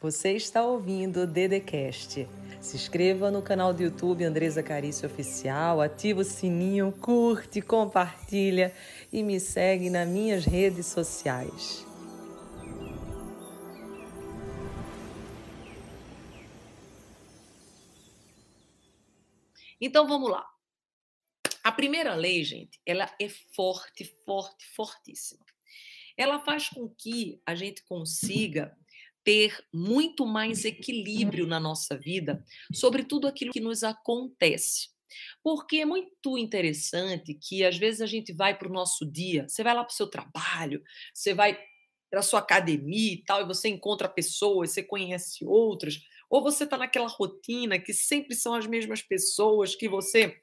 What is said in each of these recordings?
Você está ouvindo o Dedecast. Se inscreva no canal do YouTube Andresa Carício Oficial, ativa o sininho, curte, compartilha e me segue nas minhas redes sociais. Então vamos lá. A primeira lei, gente, ela é forte, forte, fortíssima. Ela faz com que a gente consiga ter muito mais equilíbrio na nossa vida sobre tudo aquilo que nos acontece. Porque é muito interessante que às vezes a gente vai para o nosso dia, você vai lá para o seu trabalho, você vai para a sua academia e tal, e você encontra pessoas, você conhece outras, ou você está naquela rotina que sempre são as mesmas pessoas que você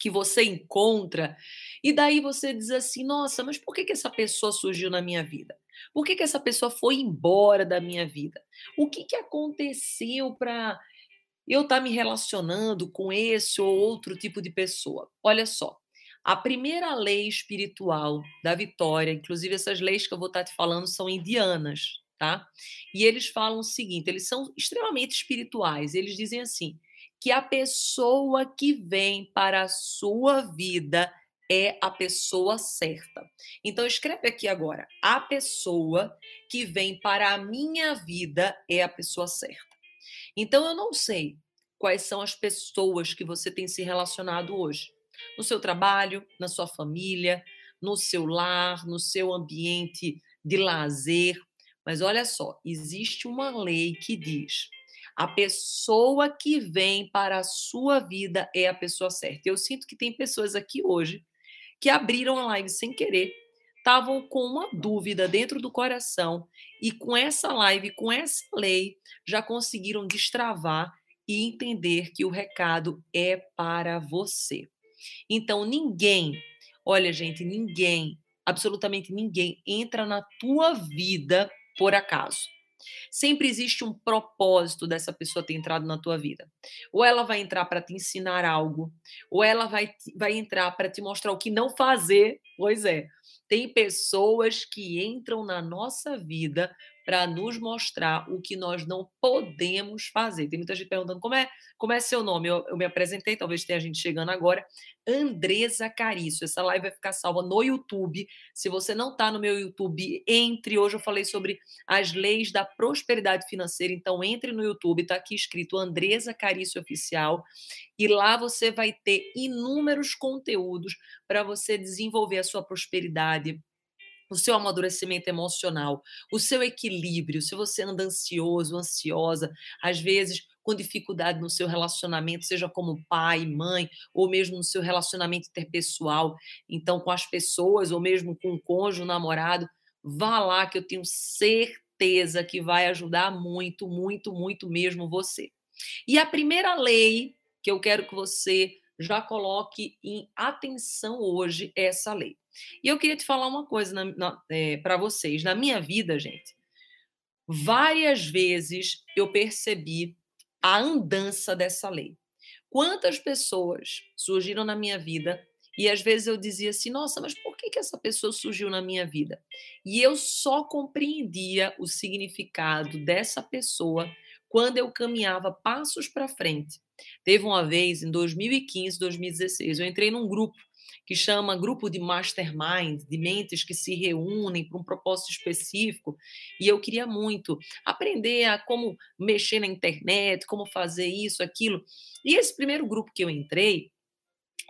que você encontra, e daí você diz assim: nossa, mas por que, que essa pessoa surgiu na minha vida? Por que, que essa pessoa foi embora da minha vida? O que, que aconteceu para eu estar tá me relacionando com esse ou outro tipo de pessoa? Olha só, a primeira lei espiritual da vitória, inclusive essas leis que eu vou estar tá te falando são indianas, tá? E eles falam o seguinte: eles são extremamente espirituais. Eles dizem assim: que a pessoa que vem para a sua vida é a pessoa certa. Então escreve aqui agora: a pessoa que vem para a minha vida é a pessoa certa. Então eu não sei quais são as pessoas que você tem se relacionado hoje. No seu trabalho, na sua família, no seu lar, no seu ambiente de lazer. Mas olha só, existe uma lei que diz: a pessoa que vem para a sua vida é a pessoa certa. Eu sinto que tem pessoas aqui hoje que abriram a live sem querer, estavam com uma dúvida dentro do coração e com essa live, com essa lei, já conseguiram destravar e entender que o recado é para você. Então, ninguém, olha, gente, ninguém, absolutamente ninguém entra na tua vida por acaso. Sempre existe um propósito dessa pessoa ter entrado na tua vida. Ou ela vai entrar para te ensinar algo, ou ela vai, vai entrar para te mostrar o que não fazer. Pois é, tem pessoas que entram na nossa vida para nos mostrar o que nós não podemos fazer. Tem muita gente perguntando como é, como é seu nome. Eu, eu me apresentei, talvez tenha gente chegando agora. Andresa Carício. Essa live vai ficar salva no YouTube. Se você não está no meu YouTube, entre. Hoje eu falei sobre as leis da prosperidade financeira. Então, entre no YouTube, está aqui escrito Andresa Carício Oficial. E lá você vai ter inúmeros conteúdos para você desenvolver a sua prosperidade o seu amadurecimento emocional, o seu equilíbrio, se você anda ansioso, ansiosa, às vezes com dificuldade no seu relacionamento, seja como pai, mãe, ou mesmo no seu relacionamento interpessoal, então com as pessoas, ou mesmo com o cônjuge, o namorado, vá lá que eu tenho certeza que vai ajudar muito, muito, muito mesmo você. E a primeira lei que eu quero que você já coloque em atenção hoje é essa lei. E eu queria te falar uma coisa é, para vocês. Na minha vida, gente, várias vezes eu percebi a andança dessa lei. Quantas pessoas surgiram na minha vida e às vezes eu dizia assim: nossa, mas por que, que essa pessoa surgiu na minha vida? E eu só compreendia o significado dessa pessoa quando eu caminhava passos para frente. Teve uma vez, em 2015, 2016, eu entrei num grupo que chama Grupo de Mastermind, de mentes que se reúnem para um propósito específico, e eu queria muito aprender a como mexer na internet, como fazer isso, aquilo. E esse primeiro grupo que eu entrei,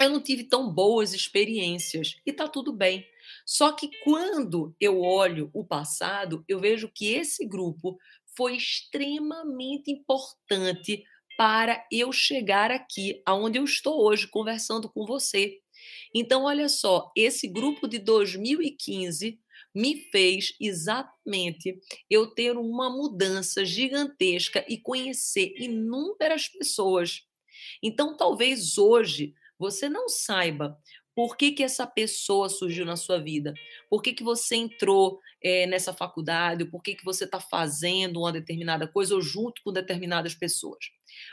eu não tive tão boas experiências, e tá tudo bem. Só que quando eu olho o passado, eu vejo que esse grupo foi extremamente importante para eu chegar aqui, aonde eu estou hoje conversando com você. Então, olha só, esse grupo de 2015 me fez exatamente eu ter uma mudança gigantesca e conhecer inúmeras pessoas. Então, talvez hoje você não saiba por que, que essa pessoa surgiu na sua vida, por que, que você entrou é, nessa faculdade, por que, que você está fazendo uma determinada coisa ou junto com determinadas pessoas.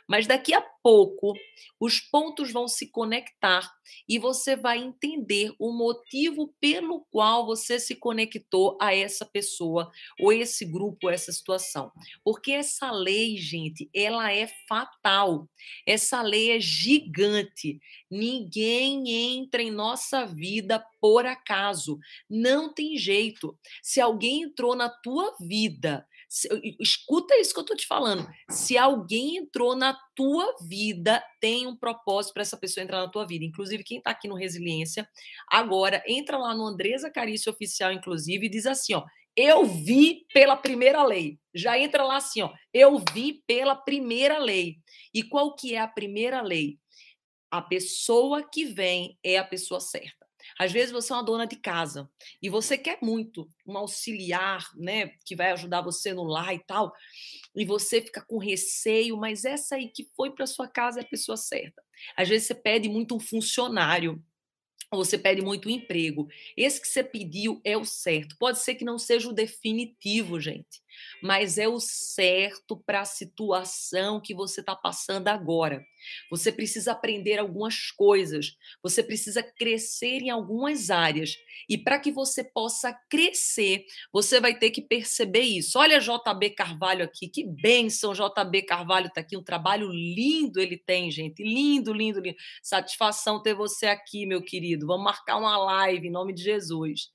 Mas daqui a pouco, os pontos vão se conectar e você vai entender o motivo pelo qual você se conectou a essa pessoa, ou esse grupo, ou essa situação. Porque essa lei, gente, ela é fatal. Essa lei é gigante. Ninguém entra em nossa vida por acaso. Não tem jeito. Se alguém entrou na tua vida se, escuta isso que eu estou te falando. Se alguém entrou na tua vida, tem um propósito para essa pessoa entrar na tua vida. Inclusive, quem está aqui no Resiliência, agora entra lá no Andresa Carício Oficial, inclusive, e diz assim: ó, eu vi pela primeira lei. Já entra lá assim, ó, eu vi pela primeira lei. E qual que é a primeira lei? A pessoa que vem é a pessoa certa. Às vezes você é uma dona de casa e você quer muito um auxiliar, né, que vai ajudar você no lar e tal, e você fica com receio, mas essa aí que foi para sua casa é a pessoa certa. Às vezes você pede muito um funcionário ou você pede muito emprego. Esse que você pediu é o certo. Pode ser que não seja o definitivo, gente mas é o certo para a situação que você está passando agora. Você precisa aprender algumas coisas, você precisa crescer em algumas áreas. E para que você possa crescer, você vai ter que perceber isso. Olha JB Carvalho aqui, que bênção JB Carvalho está aqui, um trabalho lindo ele tem, gente. Lindo, lindo, lindo. Satisfação ter você aqui, meu querido. Vamos marcar uma live em nome de Jesus.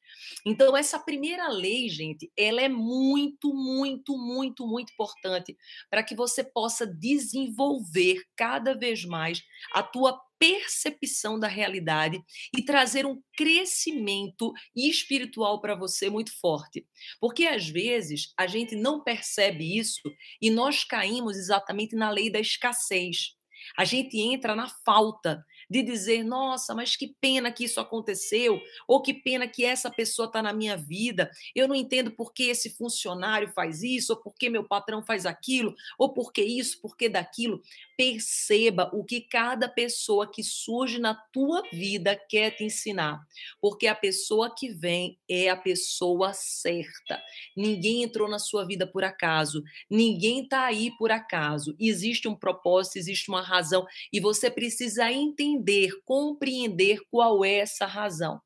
Então, essa primeira lei, gente, ela é muito, muito, muito, muito importante para que você possa desenvolver cada vez mais a tua percepção da realidade e trazer um crescimento espiritual para você muito forte. Porque às vezes a gente não percebe isso e nós caímos exatamente na lei da escassez. A gente entra na falta de dizer, nossa, mas que pena que isso aconteceu, ou que pena que essa pessoa está na minha vida, eu não entendo por que esse funcionário faz isso, ou por que meu patrão faz aquilo, ou por que isso, por que daquilo. Perceba o que cada pessoa que surge na tua vida quer te ensinar, porque a pessoa que vem é a pessoa certa. Ninguém entrou na sua vida por acaso, ninguém está aí por acaso. Existe um propósito, existe uma razão, e você precisa entender entender, compreender qual é essa razão.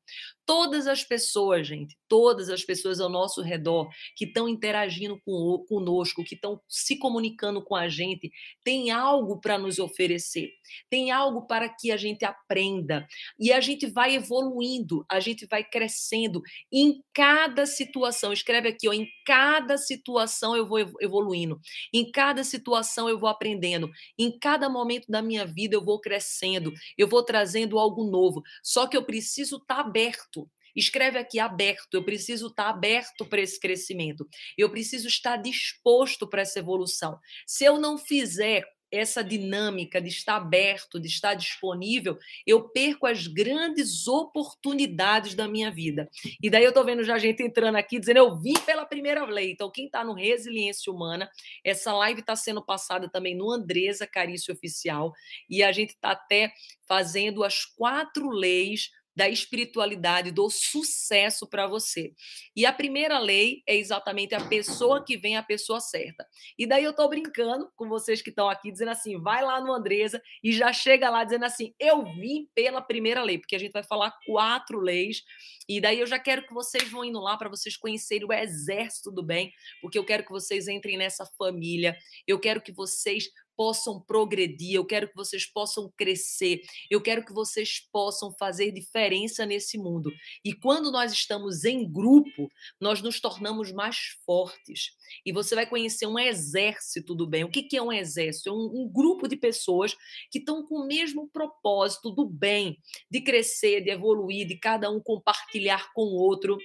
Todas as pessoas, gente, todas as pessoas ao nosso redor que estão interagindo com, conosco, que estão se comunicando com a gente, tem algo para nos oferecer, tem algo para que a gente aprenda. E a gente vai evoluindo, a gente vai crescendo em cada situação. Escreve aqui, ó, em cada situação eu vou evoluindo, em cada situação eu vou aprendendo, em cada momento da minha vida eu vou crescendo, eu vou trazendo algo novo. Só que eu preciso estar tá aberto Escreve aqui aberto. Eu preciso estar aberto para esse crescimento. Eu preciso estar disposto para essa evolução. Se eu não fizer essa dinâmica de estar aberto, de estar disponível, eu perco as grandes oportunidades da minha vida. E daí eu estou vendo já gente entrando aqui dizendo eu vim pela primeira lei. Então, quem está no Resiliência Humana, essa live está sendo passada também no Andresa Carício Oficial, e a gente está até fazendo as quatro leis da espiritualidade, do sucesso para você. E a primeira lei é exatamente a pessoa que vem a pessoa certa. E daí eu estou brincando com vocês que estão aqui, dizendo assim: vai lá no Andresa e já chega lá dizendo assim: eu vim pela primeira lei, porque a gente vai falar quatro leis. E daí eu já quero que vocês vão indo lá para vocês conhecerem o exército do bem, porque eu quero que vocês entrem nessa família. Eu quero que vocês possam progredir, eu quero que vocês possam crescer, eu quero que vocês possam fazer diferença nesse mundo. E quando nós estamos em grupo, nós nos tornamos mais fortes. E você vai conhecer um exército do bem. O que é um exército? É um, um grupo de pessoas que estão com o mesmo propósito do bem, de crescer, de evoluir, de cada um compartilhar com o outro.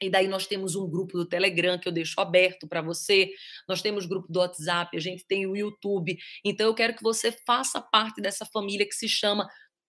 E daí nós temos um grupo do Telegram que eu deixo aberto para você. Nós temos grupo do WhatsApp, a gente tem o YouTube. Então eu quero que você faça parte dessa família que se chama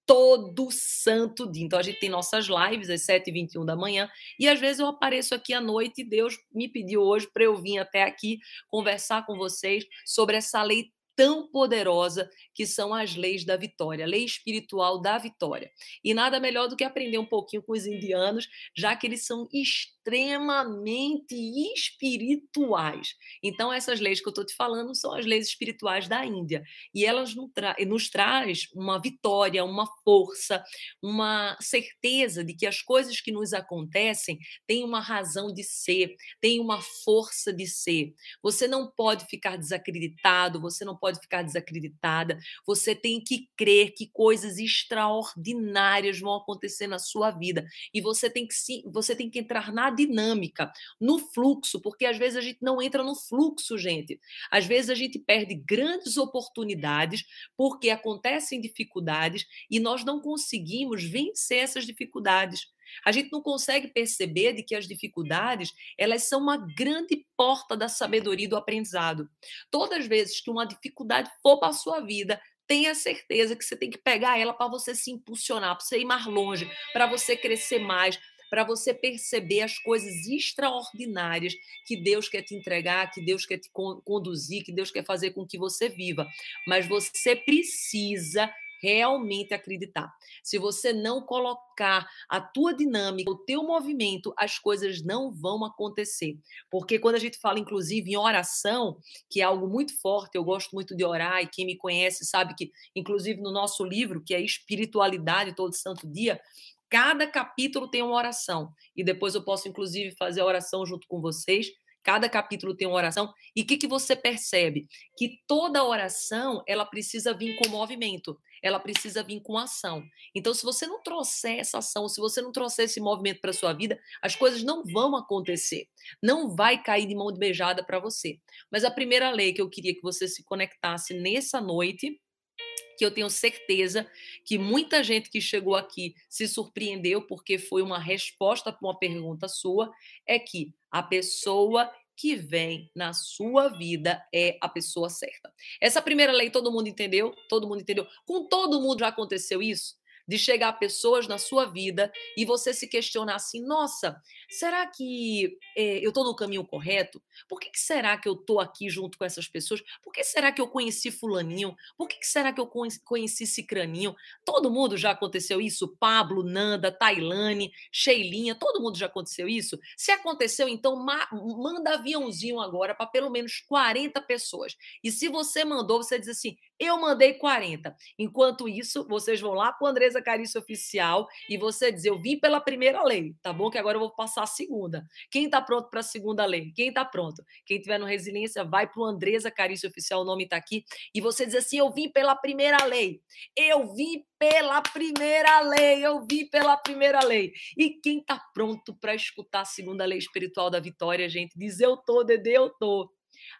todo santo dia. Então a gente tem nossas lives às 7h21 da manhã e às vezes eu apareço aqui à noite e Deus me pediu hoje para eu vir até aqui conversar com vocês sobre essa lei tão poderosa que são as leis da vitória, a lei espiritual da vitória. E nada melhor do que aprender um pouquinho com os indianos, já que eles são extremamente espirituais. Então, essas leis que eu estou te falando são as leis espirituais da Índia. E elas nos, tra nos traz uma vitória, uma força, uma certeza de que as coisas que nos acontecem têm uma razão de ser, têm uma força de ser. Você não pode ficar desacreditado, você não pode ficar desacreditada, você tem que crer que coisas extraordinárias vão acontecer na sua vida. E você tem que, você tem que entrar na dinâmica, no fluxo, porque às vezes a gente não entra no fluxo, gente. Às vezes a gente perde grandes oportunidades porque acontecem dificuldades e nós não conseguimos vencer essas dificuldades. A gente não consegue perceber de que as dificuldades, elas são uma grande porta da sabedoria e do aprendizado. Todas as vezes que uma dificuldade for para a sua vida, tenha certeza que você tem que pegar ela para você se impulsionar, para você ir mais longe, para você crescer mais, para você perceber as coisas extraordinárias que Deus quer te entregar, que Deus quer te conduzir, que Deus quer fazer com que você viva. Mas você precisa realmente acreditar. Se você não colocar a tua dinâmica, o teu movimento, as coisas não vão acontecer. Porque quando a gente fala, inclusive, em oração, que é algo muito forte, eu gosto muito de orar, e quem me conhece sabe que, inclusive, no nosso livro, que é Espiritualidade Todo Santo Dia, Cada capítulo tem uma oração. E depois eu posso, inclusive, fazer a oração junto com vocês. Cada capítulo tem uma oração. E o que, que você percebe? Que toda oração ela precisa vir com movimento, ela precisa vir com ação. Então, se você não trouxer essa ação, se você não trouxer esse movimento para sua vida, as coisas não vão acontecer. Não vai cair de mão de beijada para você. Mas a primeira lei que eu queria que você se conectasse nessa noite que eu tenho certeza que muita gente que chegou aqui se surpreendeu porque foi uma resposta para uma pergunta sua, é que a pessoa que vem na sua vida é a pessoa certa. Essa primeira lei todo mundo entendeu? Todo mundo entendeu? Com todo mundo já aconteceu isso? De chegar pessoas na sua vida e você se questionar assim: nossa, será que é, eu estou no caminho correto? Por que, que será que eu estou aqui junto com essas pessoas? Por que será que eu conheci Fulaninho? Por que, que será que eu conheci Cicraninho? Todo mundo já aconteceu isso? Pablo, Nanda, Tailane, Sheilinha, todo mundo já aconteceu isso? Se aconteceu, então ma manda aviãozinho agora para pelo menos 40 pessoas. E se você mandou, você diz assim: eu mandei 40. Enquanto isso, vocês vão lá para o Andresa Carício Oficial e você diz: Eu vim pela primeira lei, tá bom? Que agora eu vou passar a segunda. Quem está pronto para a segunda lei? Quem está pronto? Quem tiver no Resiliência, vai para o Andresa Carício Oficial, o nome está aqui. E você diz assim: Eu vim pela primeira lei. Eu vim pela primeira lei. Eu vim pela primeira lei. E quem está pronto para escutar a segunda lei espiritual da vitória, gente? Diz: Eu tô, Dede, eu tô.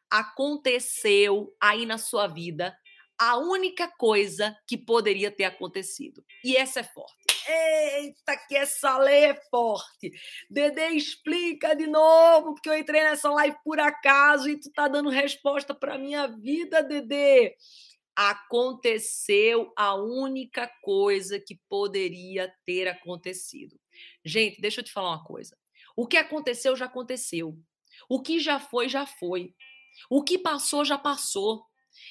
Aconteceu aí na sua vida a única coisa que poderia ter acontecido. E essa é forte. Eita, que essa lei é forte. Dede, explica de novo, porque eu entrei nessa live por acaso e tu tá dando resposta para minha vida, Dede. Aconteceu a única coisa que poderia ter acontecido. Gente, deixa eu te falar uma coisa. O que aconteceu já aconteceu. O que já foi já foi. O que passou já passou.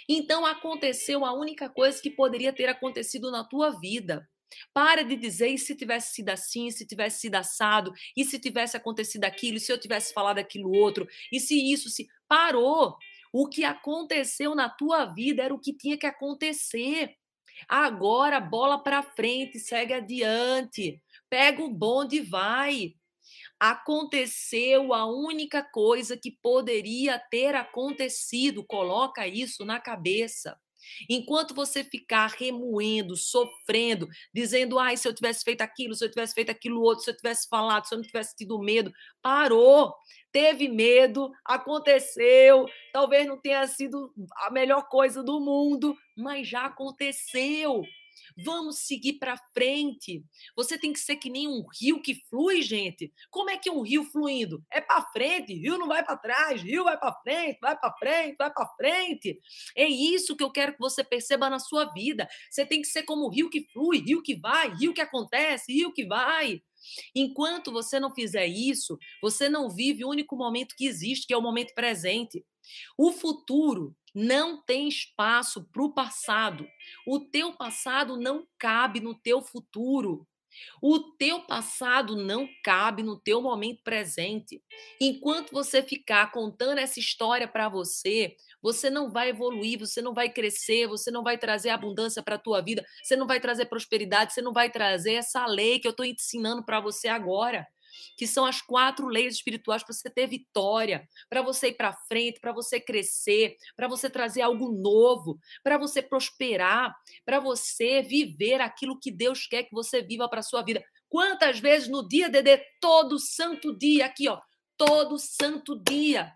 Então aconteceu a única coisa que poderia ter acontecido na tua vida. Para de dizer, e se tivesse sido assim, se tivesse sido assado, e se tivesse acontecido aquilo, e se eu tivesse falado aquilo outro, e se isso se. Parou! O que aconteceu na tua vida era o que tinha que acontecer. Agora, bola para frente, segue adiante. Pega o bonde e vai aconteceu a única coisa que poderia ter acontecido. Coloca isso na cabeça. Enquanto você ficar remoendo, sofrendo, dizendo, ai, se eu tivesse feito aquilo, se eu tivesse feito aquilo outro, se eu tivesse falado, se eu não tivesse tido medo, parou. Teve medo, aconteceu, talvez não tenha sido a melhor coisa do mundo, mas já aconteceu. Vamos seguir para frente. Você tem que ser que nem um rio que flui, gente. Como é que um rio fluindo? É para frente, rio não vai para trás, rio vai para frente, vai para frente, vai para frente. É isso que eu quero que você perceba na sua vida. Você tem que ser como o rio que flui, rio que vai, rio que acontece, rio que vai. Enquanto você não fizer isso, você não vive o único momento que existe, que é o momento presente. O futuro não tem espaço para o passado. O teu passado não cabe no teu futuro. O teu passado não cabe no teu momento presente. Enquanto você ficar contando essa história para você, você não vai evoluir, você não vai crescer, você não vai trazer abundância para a tua vida, você não vai trazer prosperidade, você não vai trazer essa lei que eu estou ensinando para você agora que são as quatro leis espirituais para você ter vitória, para você ir para frente, para você crescer, para você trazer algo novo, para você prosperar, para você viver aquilo que Deus quer que você viva para sua vida. Quantas vezes no dia, Dedê, todo santo dia, aqui, ó, todo santo dia.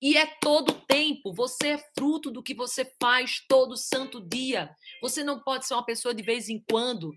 E é todo tempo, você é fruto do que você faz todo santo dia. Você não pode ser uma pessoa de vez em quando.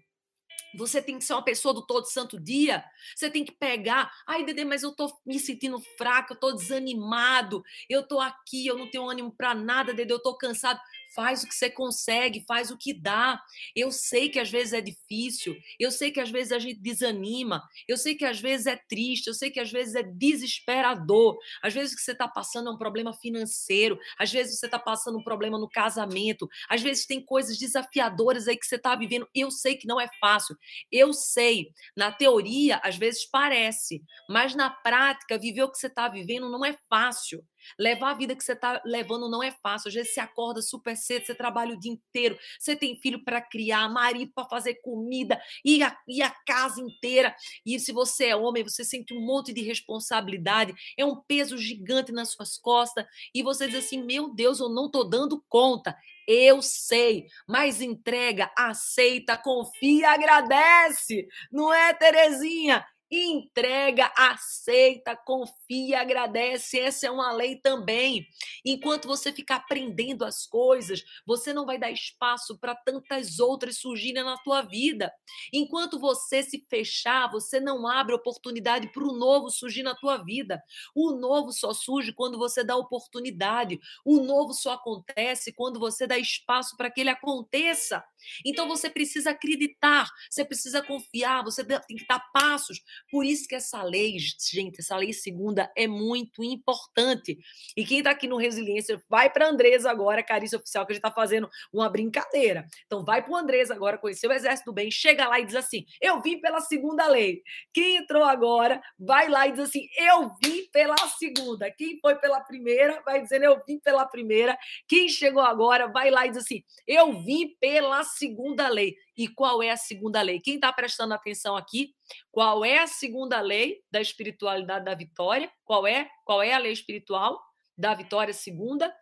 Você tem que ser uma pessoa do todo santo dia. Você tem que pegar. Ai, Dede, mas eu tô me sentindo fraco, eu tô desanimado, eu tô aqui, eu não tenho ânimo para nada, Dede, eu tô cansado. Faz o que você consegue, faz o que dá. Eu sei que às vezes é difícil, eu sei que às vezes a gente desanima, eu sei que às vezes é triste, eu sei que às vezes é desesperador. Às vezes o que você está passando é um problema financeiro, às vezes você está passando um problema no casamento, às vezes tem coisas desafiadoras aí que você está vivendo. Eu sei que não é fácil, eu sei. Na teoria, às vezes parece, mas na prática, viver o que você está vivendo não é fácil. Levar a vida que você está levando não é fácil. Às vezes você acorda super cedo, você trabalha o dia inteiro, você tem filho para criar, marido para fazer comida e a, e a casa inteira. E se você é homem, você sente um monte de responsabilidade, é um peso gigante nas suas costas. E você diz assim: meu Deus, eu não estou dando conta. Eu sei, mas entrega, aceita, confia, agradece. Não é, Terezinha? Entrega, aceita, confia, agradece. Essa é uma lei também. Enquanto você ficar aprendendo as coisas, você não vai dar espaço para tantas outras surgirem na tua vida. Enquanto você se fechar, você não abre oportunidade para o novo surgir na tua vida. O novo só surge quando você dá oportunidade. O novo só acontece quando você dá espaço para que ele aconteça. Então você precisa acreditar, você precisa confiar, você tem que dar passos por isso que essa lei, gente, essa lei segunda é muito importante. E quem está aqui no Resiliência, vai para Andresa agora, Carícia Oficial, que a gente está fazendo uma brincadeira. Então vai para o Andresa agora, conhecer o Exército do Bem, chega lá e diz assim, eu vim pela segunda lei. Quem entrou agora, vai lá e diz assim, eu vim pela segunda. Quem foi pela primeira, vai dizendo, eu vim pela primeira. Quem chegou agora, vai lá e diz assim, eu vim pela segunda lei. E qual é a segunda lei? Quem está prestando atenção aqui? Qual é a segunda lei da espiritualidade da vitória? Qual é? Qual é a lei espiritual da vitória segunda?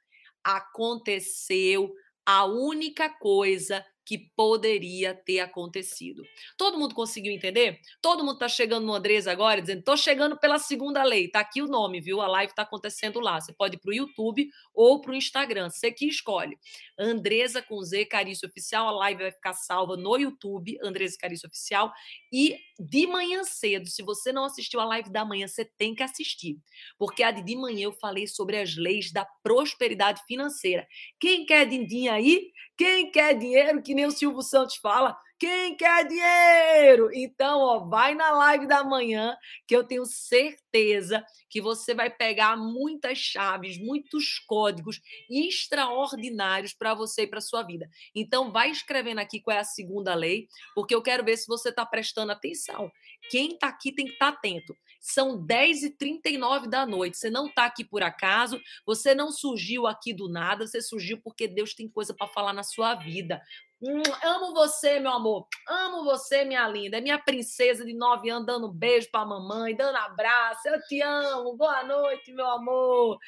Aconteceu a única coisa que poderia ter acontecido. Todo mundo conseguiu entender? Todo mundo está chegando no Andresa agora dizendo: estou chegando pela segunda lei. Está aqui o nome, viu? A live está acontecendo lá. Você pode ir para o YouTube ou para o Instagram. Você que escolhe. Andresa com Z, Carício Oficial. A live vai ficar salva no YouTube, Andresa Carício Oficial. E de manhã cedo, se você não assistiu a live da manhã, você tem que assistir. Porque a de, manhã eu falei sobre as leis da prosperidade financeira. Quem quer din-din aí? Quem quer dinheiro, que nem o Silvio Santos fala, quem quer dinheiro? Então, ó, vai na live da manhã, que eu tenho certeza que você vai pegar muitas chaves, muitos códigos extraordinários para você e para sua vida. Então, vai escrevendo aqui qual é a segunda lei, porque eu quero ver se você está prestando atenção. Quem está aqui tem que estar tá atento. São 10h39 da noite. Você não está aqui por acaso, você não surgiu aqui do nada, você surgiu porque Deus tem coisa para falar na sua vida. Hum, amo você, meu amor. Amo você, minha linda. É minha princesa de nove anos dando beijo pra mamãe, dando abraço. Eu te amo. Boa noite, meu amor.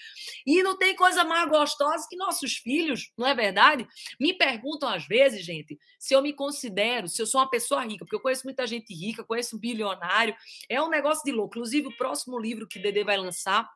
E não tem coisa mais gostosa que nossos filhos, não é verdade? Me perguntam às vezes, gente, se eu me considero, se eu sou uma pessoa rica, porque eu conheço muita gente rica, conheço um bilionário. É um negócio de louco. Inclusive, o próximo livro que Dede vai lançar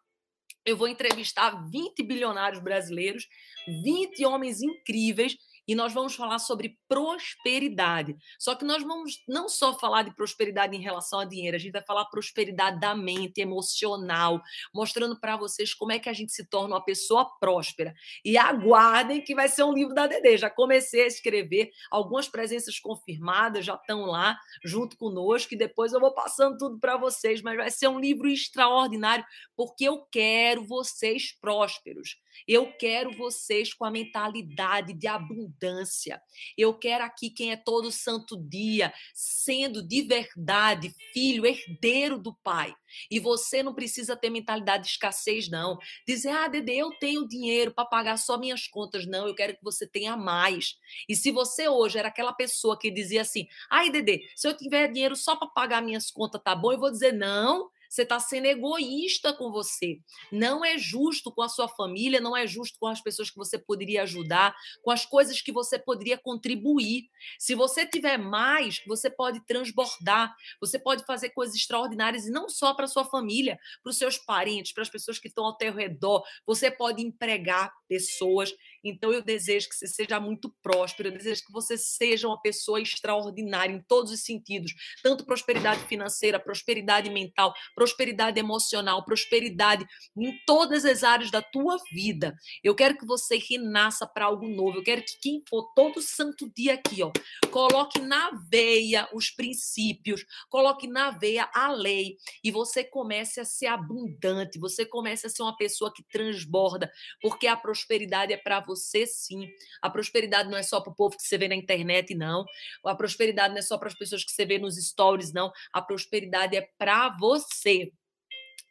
eu vou entrevistar 20 bilionários brasileiros, 20 homens incríveis e nós vamos falar sobre prosperidade. Só que nós vamos não só falar de prosperidade em relação a dinheiro, a gente vai falar prosperidade da mente, emocional, mostrando para vocês como é que a gente se torna uma pessoa próspera. E aguardem que vai ser um livro da Dede. Já comecei a escrever, algumas presenças confirmadas já estão lá junto conosco e depois eu vou passando tudo para vocês, mas vai ser um livro extraordinário porque eu quero vocês prósperos. Eu quero vocês com a mentalidade de abundância. Eu quero aqui quem é todo santo dia, sendo de verdade filho, herdeiro do Pai. E você não precisa ter mentalidade de escassez, não. Dizer, ah, Dede, eu tenho dinheiro para pagar só minhas contas. Não, eu quero que você tenha mais. E se você hoje era aquela pessoa que dizia assim, ai, Dede, se eu tiver dinheiro só para pagar minhas contas, tá bom? Eu vou dizer, não, você está sendo egoísta com você. Não é justo com a sua família, não é justo com as pessoas que você poderia ajudar, com as coisas que você poderia contribuir. Se você tiver mais, você pode transbordar, você pode fazer coisas extraordinárias e não só para sua família, para os seus parentes, para as pessoas que estão ao teu redor. Você pode empregar pessoas então, eu desejo que você seja muito próspero, eu desejo que você seja uma pessoa extraordinária em todos os sentidos tanto prosperidade financeira, prosperidade mental, prosperidade emocional, prosperidade em todas as áreas da tua vida. Eu quero que você renasça para algo novo. Eu quero que quem for todo santo dia aqui, ó, coloque na veia os princípios, coloque na veia a lei e você comece a ser abundante, você comece a ser uma pessoa que transborda, porque a prosperidade é para você você sim. A prosperidade não é só para o povo que você vê na internet, não. A prosperidade não é só para as pessoas que você vê nos stories, não. A prosperidade é para você.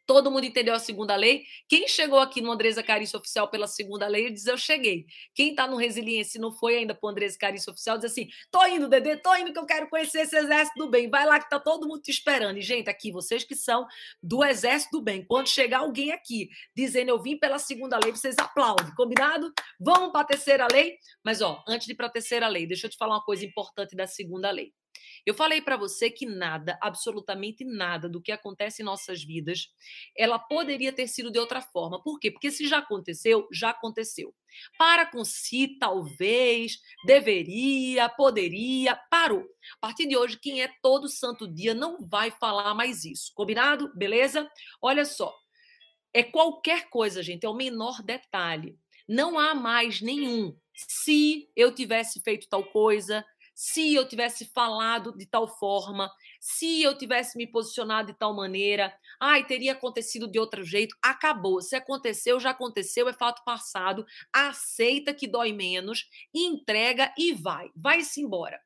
Todo mundo entendeu a segunda lei? Quem chegou aqui no Andresa Carício Oficial pela segunda lei, diz eu cheguei. Quem está no Resiliência e não foi ainda para o Andresa Carício Oficial, diz assim, tô indo, Dedê, tô indo que eu quero conhecer esse exército do bem. Vai lá que tá todo mundo te esperando. E, gente, aqui, vocês que são do exército do bem, quando chegar alguém aqui dizendo eu vim pela segunda lei, vocês aplaudem, combinado? Vamos para a terceira lei? Mas, ó, antes de ir para a terceira lei, deixa eu te falar uma coisa importante da segunda lei. Eu falei para você que nada, absolutamente nada do que acontece em nossas vidas, ela poderia ter sido de outra forma. Por quê? Porque se já aconteceu, já aconteceu. Para com si, talvez, deveria, poderia, parou. A partir de hoje, quem é todo santo dia não vai falar mais isso. Combinado? Beleza? Olha só. É qualquer coisa, gente, é o menor detalhe. Não há mais nenhum. Se eu tivesse feito tal coisa, se eu tivesse falado de tal forma, se eu tivesse me posicionado de tal maneira, ai, teria acontecido de outro jeito, acabou. Se aconteceu, já aconteceu, é fato passado. Aceita que dói menos, entrega e vai. Vai-se embora.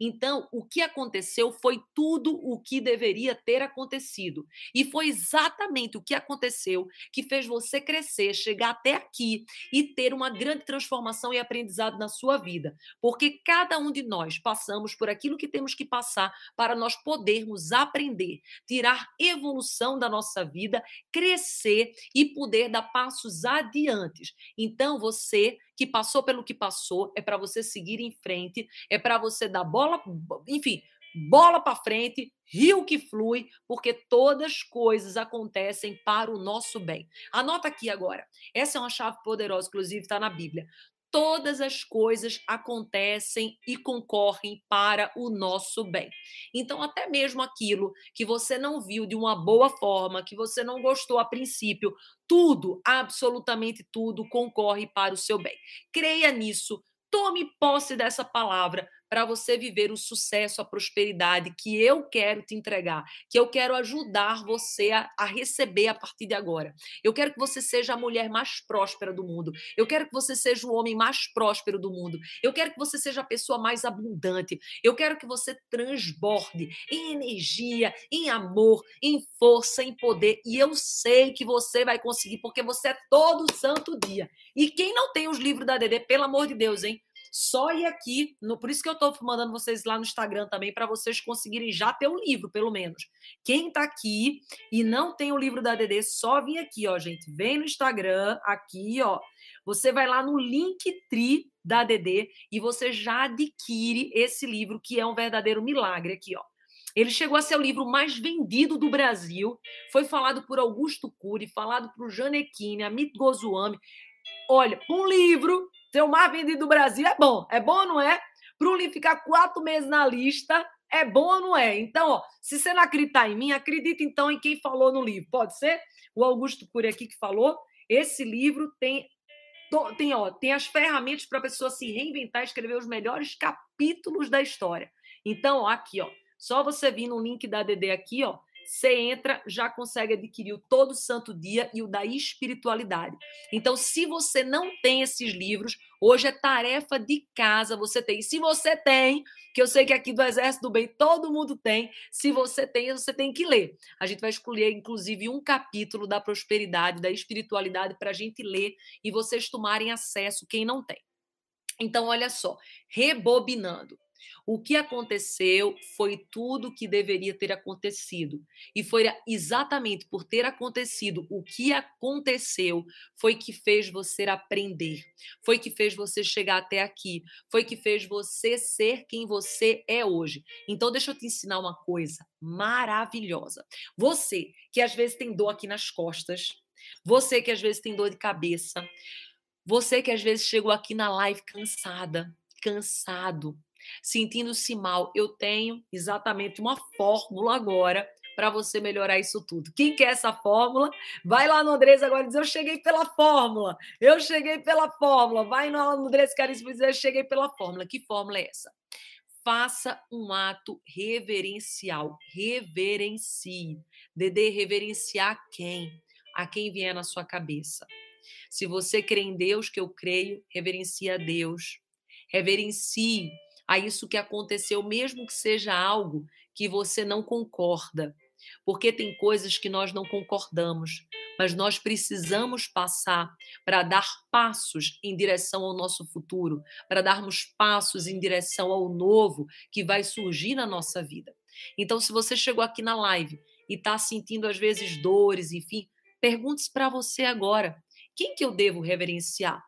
Então, o que aconteceu foi tudo o que deveria ter acontecido. E foi exatamente o que aconteceu que fez você crescer, chegar até aqui e ter uma grande transformação e aprendizado na sua vida. Porque cada um de nós passamos por aquilo que temos que passar para nós podermos aprender, tirar evolução da nossa vida, crescer e poder dar passos adiantes. Então, você que passou pelo que passou, é para você seguir em frente, é para você dar bola, enfim, bola para frente, rio que flui, porque todas as coisas acontecem para o nosso bem. Anota aqui agora. Essa é uma chave poderosa, inclusive está na Bíblia todas as coisas acontecem e concorrem para o nosso bem. Então, até mesmo aquilo que você não viu de uma boa forma, que você não gostou a princípio, tudo, absolutamente tudo, concorre para o seu bem. Creia nisso, tome posse dessa palavra, para você viver o sucesso, a prosperidade que eu quero te entregar, que eu quero ajudar você a, a, receber a partir de agora. Eu quero que você seja a mulher mais próspera do mundo. Eu quero que você seja o homem mais próspero do mundo. Eu quero que você seja a pessoa mais abundante. Eu quero que você transborde em energia, em amor, em força, em poder. E eu sei que você vai conseguir, porque você é todo santo dia. E quem não tem os livros da Dedê, pelo amor de Deus, hein? Só ir aqui, no, por isso que eu estou mandando vocês lá no Instagram também, para vocês conseguirem já ter o livro, pelo menos. Quem está aqui e não tem o livro da DD, só vir aqui, ó, gente. Vem no Instagram, aqui, ó. Você vai lá no Linktree da DD e você já adquire esse livro, que é um verdadeiro milagre aqui, ó. Ele chegou a ser o livro mais vendido do Brasil. Foi falado por Augusto Cury, falado por Janequine, Amit Gozuami. Olha, um livro Ser o mais vendido do Brasil é bom. É bom ou não é? Para um livro ficar quatro meses na lista, é bom ou não é? Então, ó, se você não acreditar em mim, acredita então em quem falou no livro. Pode ser? O Augusto Cury aqui que falou. Esse livro tem tem, ó, tem as ferramentas para a pessoa se reinventar e escrever os melhores capítulos da história. Então, ó, aqui, ó, só você vir no link da DD aqui, ó, você entra, já consegue adquirir o Todo Santo Dia e o da Espiritualidade. Então, se você não tem esses livros, hoje é tarefa de casa você tem. E se você tem, que eu sei que aqui do Exército do Bem todo mundo tem, se você tem, você tem que ler. A gente vai escolher, inclusive, um capítulo da prosperidade, da espiritualidade, para a gente ler e vocês tomarem acesso, quem não tem. Então, olha só, rebobinando. O que aconteceu foi tudo que deveria ter acontecido. E foi exatamente por ter acontecido o que aconteceu foi que fez você aprender. Foi que fez você chegar até aqui. Foi que fez você ser quem você é hoje. Então, deixa eu te ensinar uma coisa maravilhosa. Você que às vezes tem dor aqui nas costas, você que às vezes tem dor de cabeça, você que às vezes chegou aqui na live cansada, cansado, sentindo-se mal, eu tenho exatamente uma fórmula agora para você melhorar isso tudo. Quem quer essa fórmula? Vai lá no Andrés agora e diz: Eu cheguei pela fórmula. Eu cheguei pela fórmula. Vai no Andrés Caríssimo e diz: Eu cheguei pela fórmula. Que fórmula é essa? Faça um ato reverencial. Reverencie. Dedê, reverenciar quem? A quem vier na sua cabeça. Se você crê em Deus, que eu creio, reverencie a Deus. Reverencie a isso que aconteceu, mesmo que seja algo que você não concorda. Porque tem coisas que nós não concordamos, mas nós precisamos passar para dar passos em direção ao nosso futuro, para darmos passos em direção ao novo que vai surgir na nossa vida. Então, se você chegou aqui na live e está sentindo às vezes dores, enfim, pergunte-se para você agora: quem que eu devo reverenciar?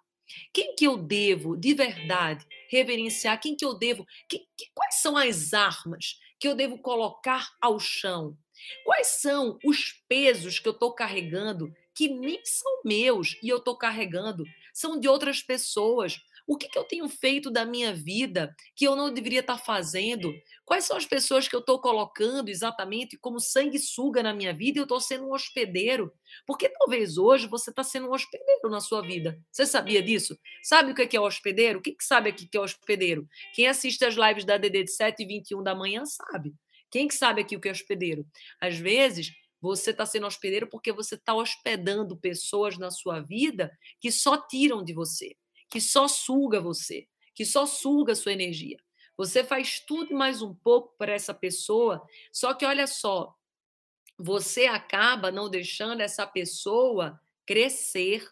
Quem que eu devo, de verdade, reverenciar? Quem que eu devo? Que, que, quais são as armas que eu devo colocar ao chão? Quais são os pesos que eu estou carregando que nem são meus e eu estou carregando? São de outras pessoas. O que, que eu tenho feito da minha vida que eu não deveria estar fazendo? Quais são as pessoas que eu estou colocando exatamente como sanguessuga na minha vida e eu estou sendo um hospedeiro? Porque talvez hoje você está sendo um hospedeiro na sua vida. Você sabia disso? Sabe o que é hospedeiro? O que, que sabe aqui que é hospedeiro? Quem assiste as lives da DD de 7 e 21 da manhã sabe. Quem que sabe aqui o que é hospedeiro? Às vezes, você está sendo hospedeiro porque você está hospedando pessoas na sua vida que só tiram de você que só suga você, que só suga a sua energia. Você faz tudo e mais um pouco para essa pessoa, só que olha só, você acaba não deixando essa pessoa crescer,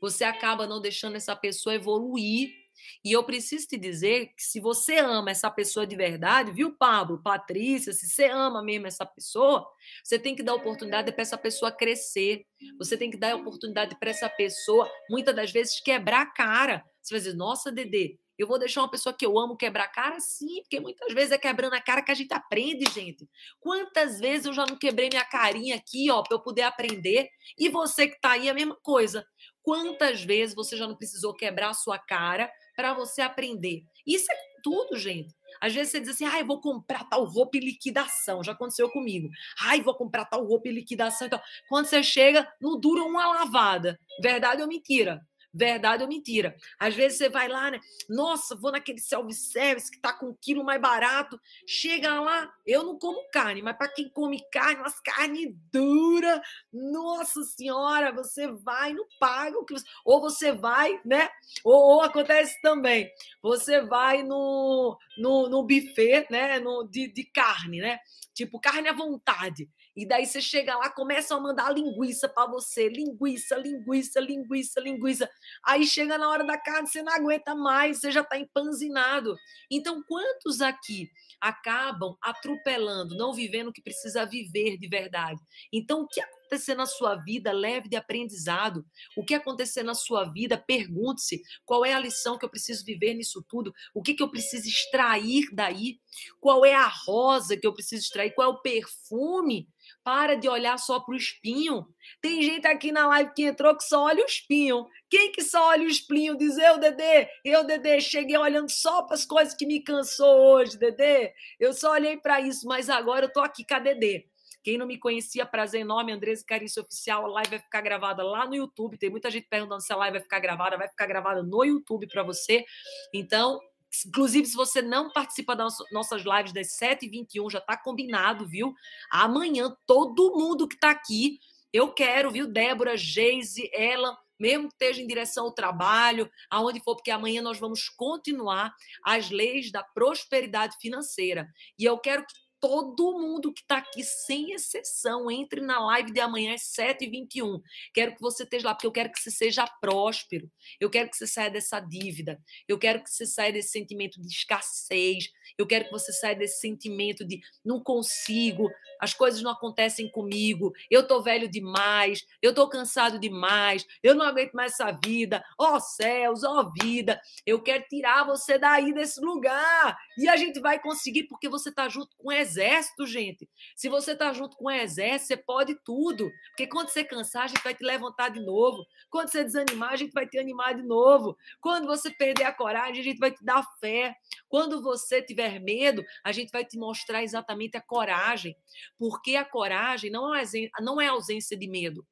você acaba não deixando essa pessoa evoluir. E eu preciso te dizer que se você ama essa pessoa de verdade, viu, Pablo, Patrícia, se você ama mesmo essa pessoa, você tem que dar oportunidade para essa pessoa crescer. Você tem que dar oportunidade para essa pessoa, muitas das vezes, quebrar a cara. Você vai dizer, nossa, Dedê, eu vou deixar uma pessoa que eu amo quebrar a cara? Sim, porque muitas vezes é quebrando a cara que a gente aprende, gente. Quantas vezes eu já não quebrei minha carinha aqui, ó, para eu poder aprender? E você que tá aí, a mesma coisa. Quantas vezes você já não precisou quebrar a sua cara para você aprender? Isso é tudo, gente. Às vezes você diz assim, ai, vou comprar tal roupa em liquidação. Já aconteceu comigo. Ai, vou comprar tal roupa em liquidação. Então, quando você chega, não dura uma lavada. Verdade ou mentira? Verdade ou mentira. Às vezes você vai lá, né? Nossa, vou naquele self-service que tá com um quilo mais barato. Chega lá, eu não como carne, mas para quem come carne, umas carne dura, nossa senhora, você vai, não paga o que você... Ou você vai, né? Ou, ou acontece também, você vai no, no, no buffet, né? No, de, de carne, né? Tipo, carne à vontade. E daí você chega lá, começa a mandar linguiça para você, linguiça, linguiça, linguiça, linguiça. Aí chega na hora da carne, você não aguenta mais, você já está empanzinado. Então, quantos aqui acabam atropelando, não vivendo o que precisa viver de verdade? Então, o que acontecer na sua vida, leve de aprendizado. O que acontecer na sua vida, pergunte-se qual é a lição que eu preciso viver nisso tudo, o que, que eu preciso extrair daí, qual é a rosa que eu preciso extrair, qual é o perfume para de olhar só para o espinho. Tem gente aqui na live que entrou que só olha o espinho. Quem que só olha o espinho? Diz eu, Dedê. Eu, Dedê, cheguei olhando só para as coisas que me cansou hoje, Dedê. Eu só olhei para isso, mas agora eu tô aqui com a Dedê. Quem não me conhecia, prazer enorme, Andresa Carício Oficial. A live vai ficar gravada lá no YouTube. Tem muita gente perguntando se a live vai ficar gravada. Vai ficar gravada no YouTube para você. Então, Inclusive, se você não participa das nossas lives das 7h21, já está combinado, viu? Amanhã, todo mundo que está aqui, eu quero, viu? Débora, Geise, ela, mesmo que esteja em direção ao trabalho, aonde for, porque amanhã nós vamos continuar as leis da prosperidade financeira. E eu quero que todo mundo que está aqui, sem exceção, entre na live de amanhã às 7h21. Quero que você esteja lá, porque eu quero que você seja próspero. Eu quero que você saia dessa dívida. Eu quero que você saia desse sentimento de escassez. Eu quero que você saia desse sentimento de não consigo, as coisas não acontecem comigo, eu estou velho demais, eu estou cansado demais, eu não aguento mais essa vida. Ó oh, céus, ó oh, vida, eu quero tirar você daí desse lugar. E a gente vai conseguir porque você está junto com o exército, gente. Se você está junto com o exército, você pode tudo. Porque quando você cansar, a gente vai te levantar de novo. Quando você desanimar, a gente vai te animar de novo. Quando você perder a coragem, a gente vai te dar fé. Quando você tiver medo, a gente vai te mostrar exatamente a coragem. Porque a coragem não é, não é ausência de medo.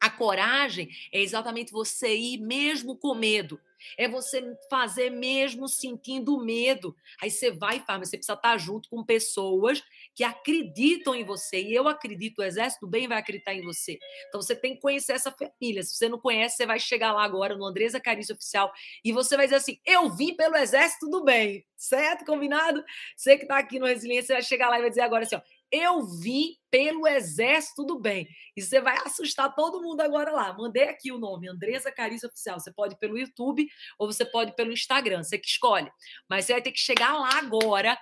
A coragem é exatamente você ir mesmo com medo. É você fazer mesmo sentindo medo. Aí você vai e faz, mas você precisa estar junto com pessoas que acreditam em você. E eu acredito, o Exército do Bem vai acreditar em você. Então você tem que conhecer essa família. Se você não conhece, você vai chegar lá agora no Andresa Carício Oficial e você vai dizer assim: Eu vim pelo Exército do Bem. Certo? Combinado? Você que está aqui no Resiliência, vai chegar lá e vai dizer agora assim: ó, eu vim pelo exército do bem. E você vai assustar todo mundo agora lá. Mandei aqui o nome, Andresa Carício Oficial. Você pode pelo YouTube ou você pode pelo Instagram, você que escolhe. Mas você vai ter que chegar lá agora,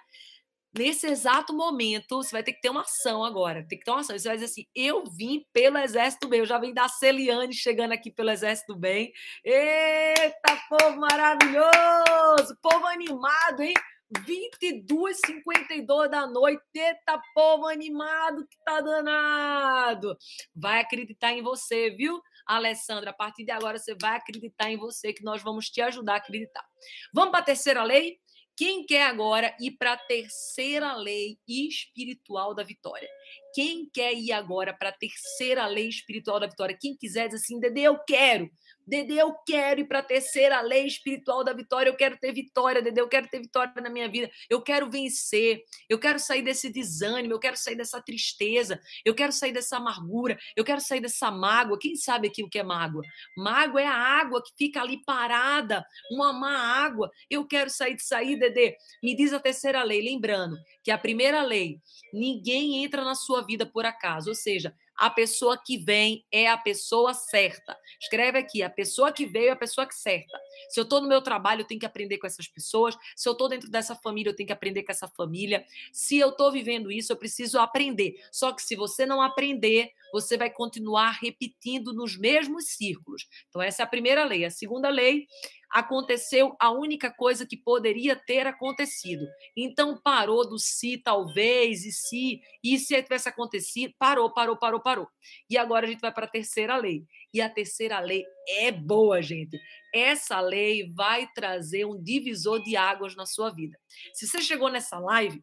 nesse exato momento, você vai ter que ter uma ação agora. Tem que ter uma ação. Você vai dizer assim: eu vim pelo exército bem. Eu já vim da Celiane chegando aqui pelo exército bem. Eita, povo maravilhoso! Povo animado, hein? 22h52 da noite. Eita, povo animado que tá danado. Vai acreditar em você, viu, Alessandra? A partir de agora você vai acreditar em você, que nós vamos te ajudar a acreditar. Vamos para a terceira lei? Quem quer agora ir para a terceira lei espiritual da vitória? Quem quer ir agora para a terceira lei espiritual da vitória? Quem quiser dizer assim, Dede, eu quero. Dede, eu quero ir para a terceira lei espiritual da vitória. Eu quero ter vitória, Dede, eu quero ter vitória na minha vida. Eu quero vencer. Eu quero sair desse desânimo. Eu quero sair dessa tristeza. Eu quero sair dessa amargura. Eu quero sair dessa mágoa. Quem sabe aqui o que é mágoa? Mágoa é a água que fica ali parada, uma má água. Eu quero sair de sair, Dede. Me diz a terceira lei, lembrando que a primeira lei, ninguém entra na sua vida por acaso. Ou seja, a pessoa que vem é a pessoa certa. Escreve aqui, a pessoa que veio é a pessoa que certa. Se eu estou no meu trabalho, eu tenho que aprender com essas pessoas. Se eu estou dentro dessa família, eu tenho que aprender com essa família. Se eu estou vivendo isso, eu preciso aprender. Só que se você não aprender, você vai continuar repetindo nos mesmos círculos. Então, essa é a primeira lei. A segunda lei aconteceu a única coisa que poderia ter acontecido. Então parou do se, talvez, e se, e se tivesse acontecido, parou, parou, parou, parou. E agora a gente vai para a terceira lei. E a terceira lei é boa, gente. Essa lei vai trazer um divisor de águas na sua vida. Se você chegou nessa live,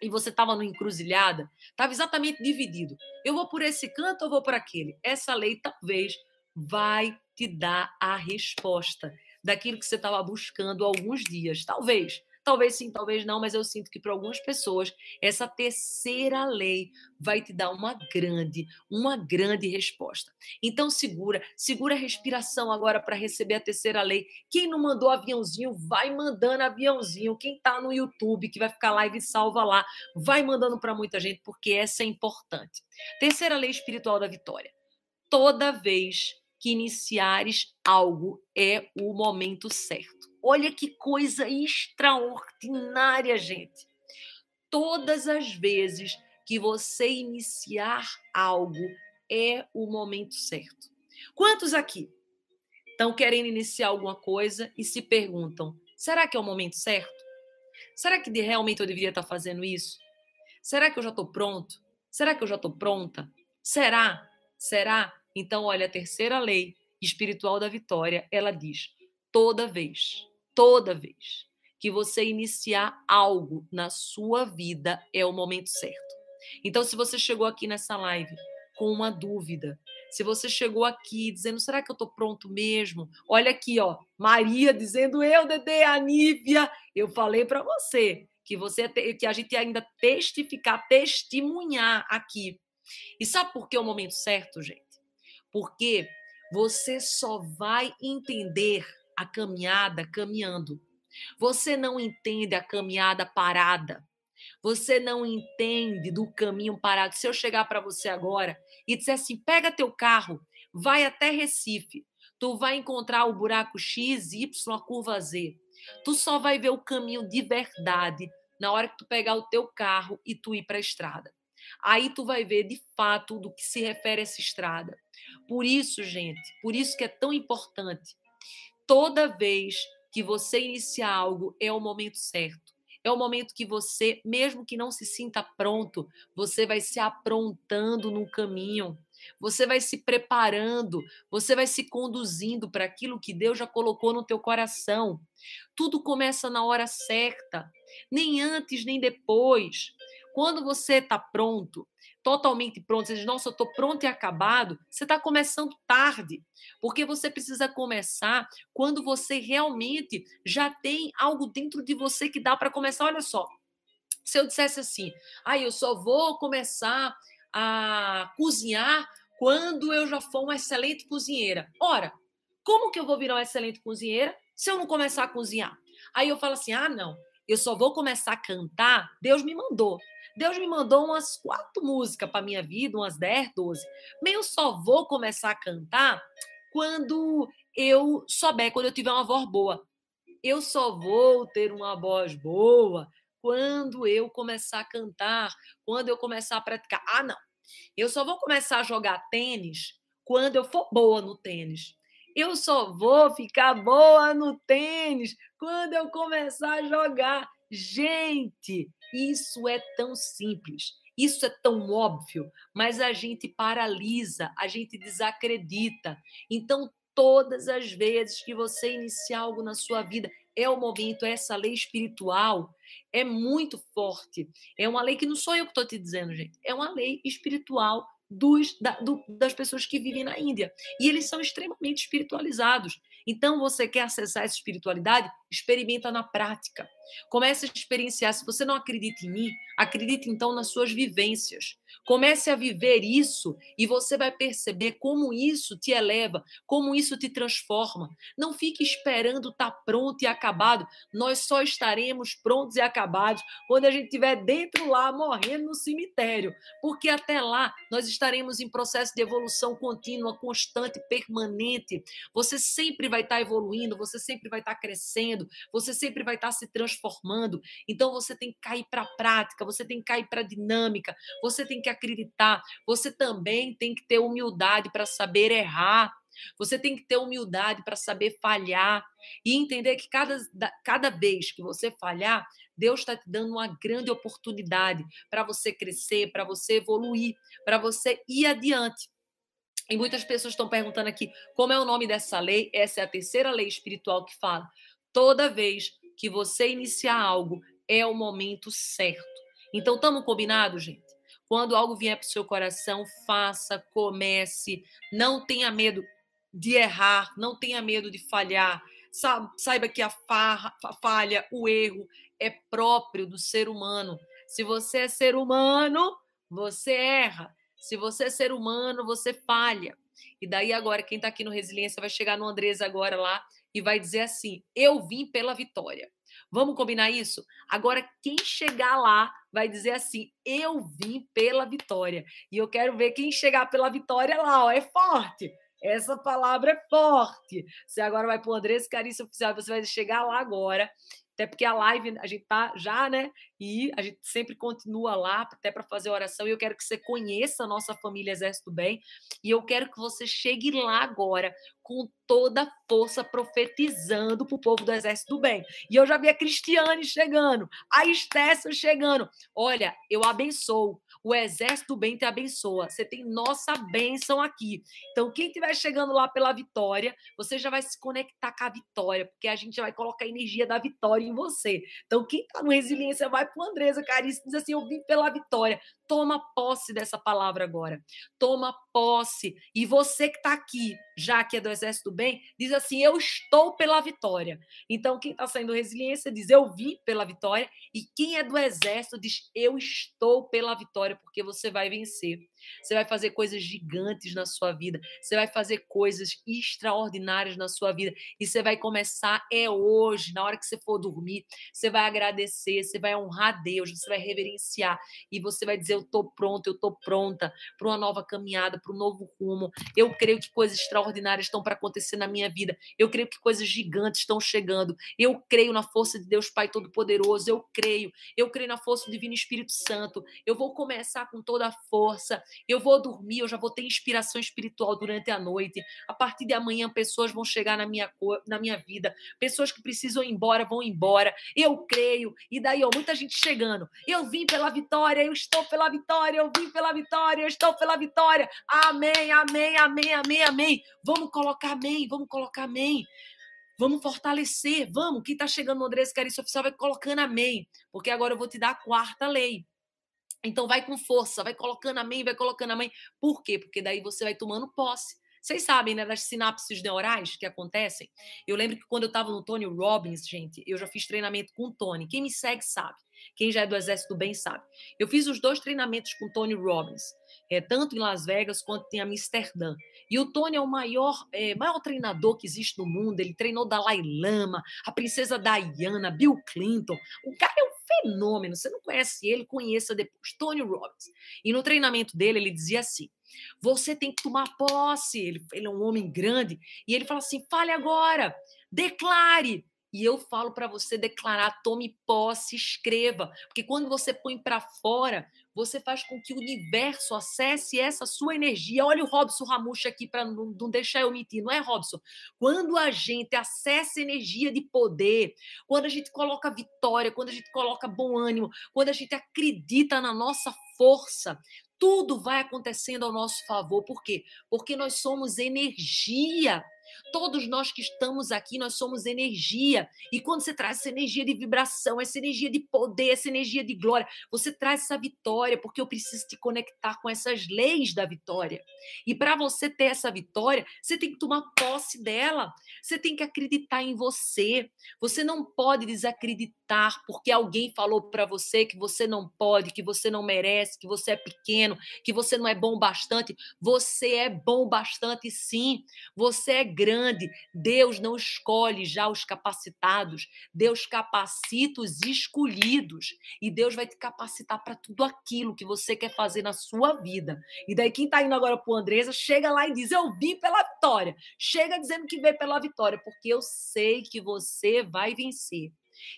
e você estava no encruzilhada, estava exatamente dividido. Eu vou por esse canto ou vou por aquele? Essa lei talvez vai te dar a resposta daquilo que você estava buscando há alguns dias. Talvez, talvez sim, talvez não, mas eu sinto que para algumas pessoas essa terceira lei vai te dar uma grande, uma grande resposta. Então segura, segura a respiração agora para receber a terceira lei. Quem não mandou aviãozinho, vai mandando aviãozinho. Quem está no YouTube, que vai ficar live salva lá, vai mandando para muita gente, porque essa é importante. Terceira lei espiritual da vitória. Toda vez que iniciares algo é o momento certo. Olha que coisa extraordinária, gente. Todas as vezes que você iniciar algo é o momento certo. Quantos aqui estão querendo iniciar alguma coisa e se perguntam: será que é o momento certo? Será que realmente eu deveria estar fazendo isso? Será que eu já estou pronto? Será que eu já estou pronta? Será? Será? Então, olha, a terceira lei espiritual da vitória, ela diz: toda vez, toda vez que você iniciar algo na sua vida é o momento certo. Então, se você chegou aqui nessa live com uma dúvida, Se você chegou aqui dizendo, será que eu estou pronto mesmo? Olha aqui, ó, Maria dizendo, eu, Dedê, a Nívia, eu falei para você que você que a gente ainda testificar, testemunhar aqui. E sabe por que é o momento certo, gente? Porque você só vai entender a caminhada caminhando. Você não entende a caminhada parada. Você não entende do caminho parado. Se eu chegar para você agora e disser assim: pega teu carro, vai até Recife, tu vai encontrar o buraco X, Y, a curva Z. Tu só vai ver o caminho de verdade na hora que tu pegar o teu carro e tu ir para a estrada. Aí tu vai ver de fato do que se refere essa estrada. Por isso, gente, por isso que é tão importante. Toda vez que você iniciar algo, é o momento certo. É o momento que você, mesmo que não se sinta pronto, você vai se aprontando no caminho. Você vai se preparando, você vai se conduzindo para aquilo que Deus já colocou no teu coração. Tudo começa na hora certa, nem antes nem depois. Quando você está pronto, totalmente pronto, você diz, nossa, eu estou pronto e acabado, você está começando tarde. Porque você precisa começar quando você realmente já tem algo dentro de você que dá para começar. Olha só, se eu dissesse assim, ah, eu só vou começar a cozinhar quando eu já for uma excelente cozinheira. Ora, como que eu vou virar uma excelente cozinheira se eu não começar a cozinhar? Aí eu falo assim: ah, não, eu só vou começar a cantar, Deus me mandou. Deus me mandou umas quatro músicas para minha vida, umas 10, 12. Mas eu só vou começar a cantar quando eu souber, quando eu tiver uma voz boa. Eu só vou ter uma voz boa quando eu começar a cantar, quando eu começar a praticar. Ah, não. Eu só vou começar a jogar tênis quando eu for boa no tênis. Eu só vou ficar boa no tênis quando eu começar a jogar. Gente, isso é tão simples, isso é tão óbvio, mas a gente paralisa, a gente desacredita. Então, todas as vezes que você iniciar algo na sua vida, é o momento, essa lei espiritual é muito forte. É uma lei que não sou eu que estou te dizendo, gente. É uma lei espiritual dos, da, do, das pessoas que vivem na Índia. E eles são extremamente espiritualizados. Então, você quer acessar essa espiritualidade? Experimenta na prática. Comece a experienciar. Se você não acredita em mim, acredite então nas suas vivências. Comece a viver isso e você vai perceber como isso te eleva, como isso te transforma. Não fique esperando estar tá pronto e acabado. Nós só estaremos prontos e acabados quando a gente estiver dentro lá, morrendo no cemitério. Porque até lá nós estaremos em processo de evolução contínua, constante, permanente. Você sempre vai estar tá evoluindo, você sempre vai estar tá crescendo, você sempre vai estar se transformando. Então você tem que cair para a prática, você tem que cair para a dinâmica, você tem que acreditar. Você também tem que ter humildade para saber errar. Você tem que ter humildade para saber falhar e entender que cada, cada vez que você falhar, Deus está te dando uma grande oportunidade para você crescer, para você evoluir, para você ir adiante. E muitas pessoas estão perguntando aqui como é o nome dessa lei. Essa é a terceira lei espiritual que fala: toda vez que você iniciar algo, é o momento certo. Então, estamos combinados, gente? Quando algo vier para o seu coração, faça, comece. Não tenha medo de errar, não tenha medo de falhar. Saiba que a, farra, falha, o erro é próprio do ser humano. Se você é ser humano, você erra. Se você é ser humano, você falha. E daí agora, quem está aqui no Resiliência vai chegar no Andrés agora lá e vai dizer assim: Eu vim pela vitória. Vamos combinar isso? Agora, quem chegar lá vai dizer assim: Eu vim pela vitória. E eu quero ver quem chegar pela vitória lá, ó, é forte. Essa palavra é forte. Você agora vai para o Andrés Carício Oficial, você vai chegar lá agora até porque a live a gente tá já, né? E a gente sempre continua lá até para fazer oração. E eu quero que você conheça a nossa família Exército Bem. E eu quero que você chegue lá agora com toda a força profetizando para o povo do Exército Bem. E eu já vi a Cristiane chegando, a Estécia chegando. Olha, eu abençoo. O Exército Bem te abençoa. Você tem nossa bênção aqui. Então, quem estiver chegando lá pela vitória, você já vai se conectar com a vitória, porque a gente vai colocar a energia da vitória em você. Então, quem está no Resiliência, vai para Andresa Caríssimo diz assim: Eu vim pela vitória. Toma posse dessa palavra agora. Toma posse. E você que está aqui, já que é do Exército do Bem, diz assim: Eu estou pela vitória. Então, quem está saindo resiliência diz: Eu vim pela vitória. E quem é do Exército diz: Eu estou pela vitória, porque você vai vencer. Você vai fazer coisas gigantes na sua vida. Você vai fazer coisas extraordinárias na sua vida. E você vai começar é hoje, na hora que você for dormir. Você vai agradecer, você vai honrar Deus, você vai reverenciar. E você vai dizer: Eu estou pronto, eu estou pronta para uma nova caminhada, para um novo rumo. Eu creio que coisas extraordinárias estão para acontecer na minha vida. Eu creio que coisas gigantes estão chegando. Eu creio na força de Deus Pai Todo-Poderoso. Eu creio. Eu creio na força do Divino Espírito Santo. Eu vou começar com toda a força. Eu vou dormir, eu já vou ter inspiração espiritual durante a noite. A partir de amanhã, pessoas vão chegar na minha, na minha vida. Pessoas que precisam ir embora vão embora. Eu creio. E daí, ó, muita gente chegando. Eu vim pela vitória, eu estou pela vitória, eu vim pela vitória, eu estou pela vitória. Amém, amém, amém, amém, amém. Vamos colocar amém, vamos colocar amém. Vamos fortalecer, vamos. Quem está chegando no Andrés Carício Oficial vai colocando amém. Porque agora eu vou te dar a quarta lei. Então vai com força, vai colocando amém, vai colocando amém. Por quê? Porque daí você vai tomando posse. Vocês sabem, né, das sinapses neurais que acontecem? Eu lembro que quando eu estava no Tony Robbins, gente, eu já fiz treinamento com o Tony. Quem me segue sabe. Quem já é do Exército do Bem sabe. Eu fiz os dois treinamentos com o Tony Robbins, é, tanto em Las Vegas quanto em Amsterdã. E o Tony é o maior, é, maior treinador que existe no mundo. Ele treinou Dalai Lama, a princesa Diana, Bill Clinton. O cara é fenômeno. Você não conhece ele, conheça depois. Tony Robbins. E no treinamento dele, ele dizia assim: você tem que tomar posse. Ele, ele é um homem grande. E ele fala assim: fale agora, declare. E eu falo para você declarar, tome posse, escreva, porque quando você põe para fora, você faz com que o universo acesse essa sua energia. Olha o Robson Ramucha aqui para não, não, deixar eu mentir, não é, Robson? Quando a gente acessa energia de poder, quando a gente coloca vitória, quando a gente coloca bom ânimo, quando a gente acredita na nossa força, tudo vai acontecendo ao nosso favor. Por quê? Porque nós somos energia. Todos nós que estamos aqui, nós somos energia. E quando você traz essa energia de vibração, essa energia de poder, essa energia de glória, você traz essa vitória, porque eu preciso te conectar com essas leis da vitória. E para você ter essa vitória, você tem que tomar posse dela. Você tem que acreditar em você. Você não pode desacreditar porque alguém falou para você que você não pode, que você não merece, que você é pequeno, que você não é bom bastante. Você é bom bastante sim. Você é grande. Deus não escolhe já os capacitados, Deus capacita os escolhidos. E Deus vai te capacitar para tudo aquilo que você quer fazer na sua vida. E daí, quem está indo agora para o Andresa, chega lá e diz: Eu vim pela vitória. Chega dizendo que veio pela vitória, porque eu sei que você vai vencer.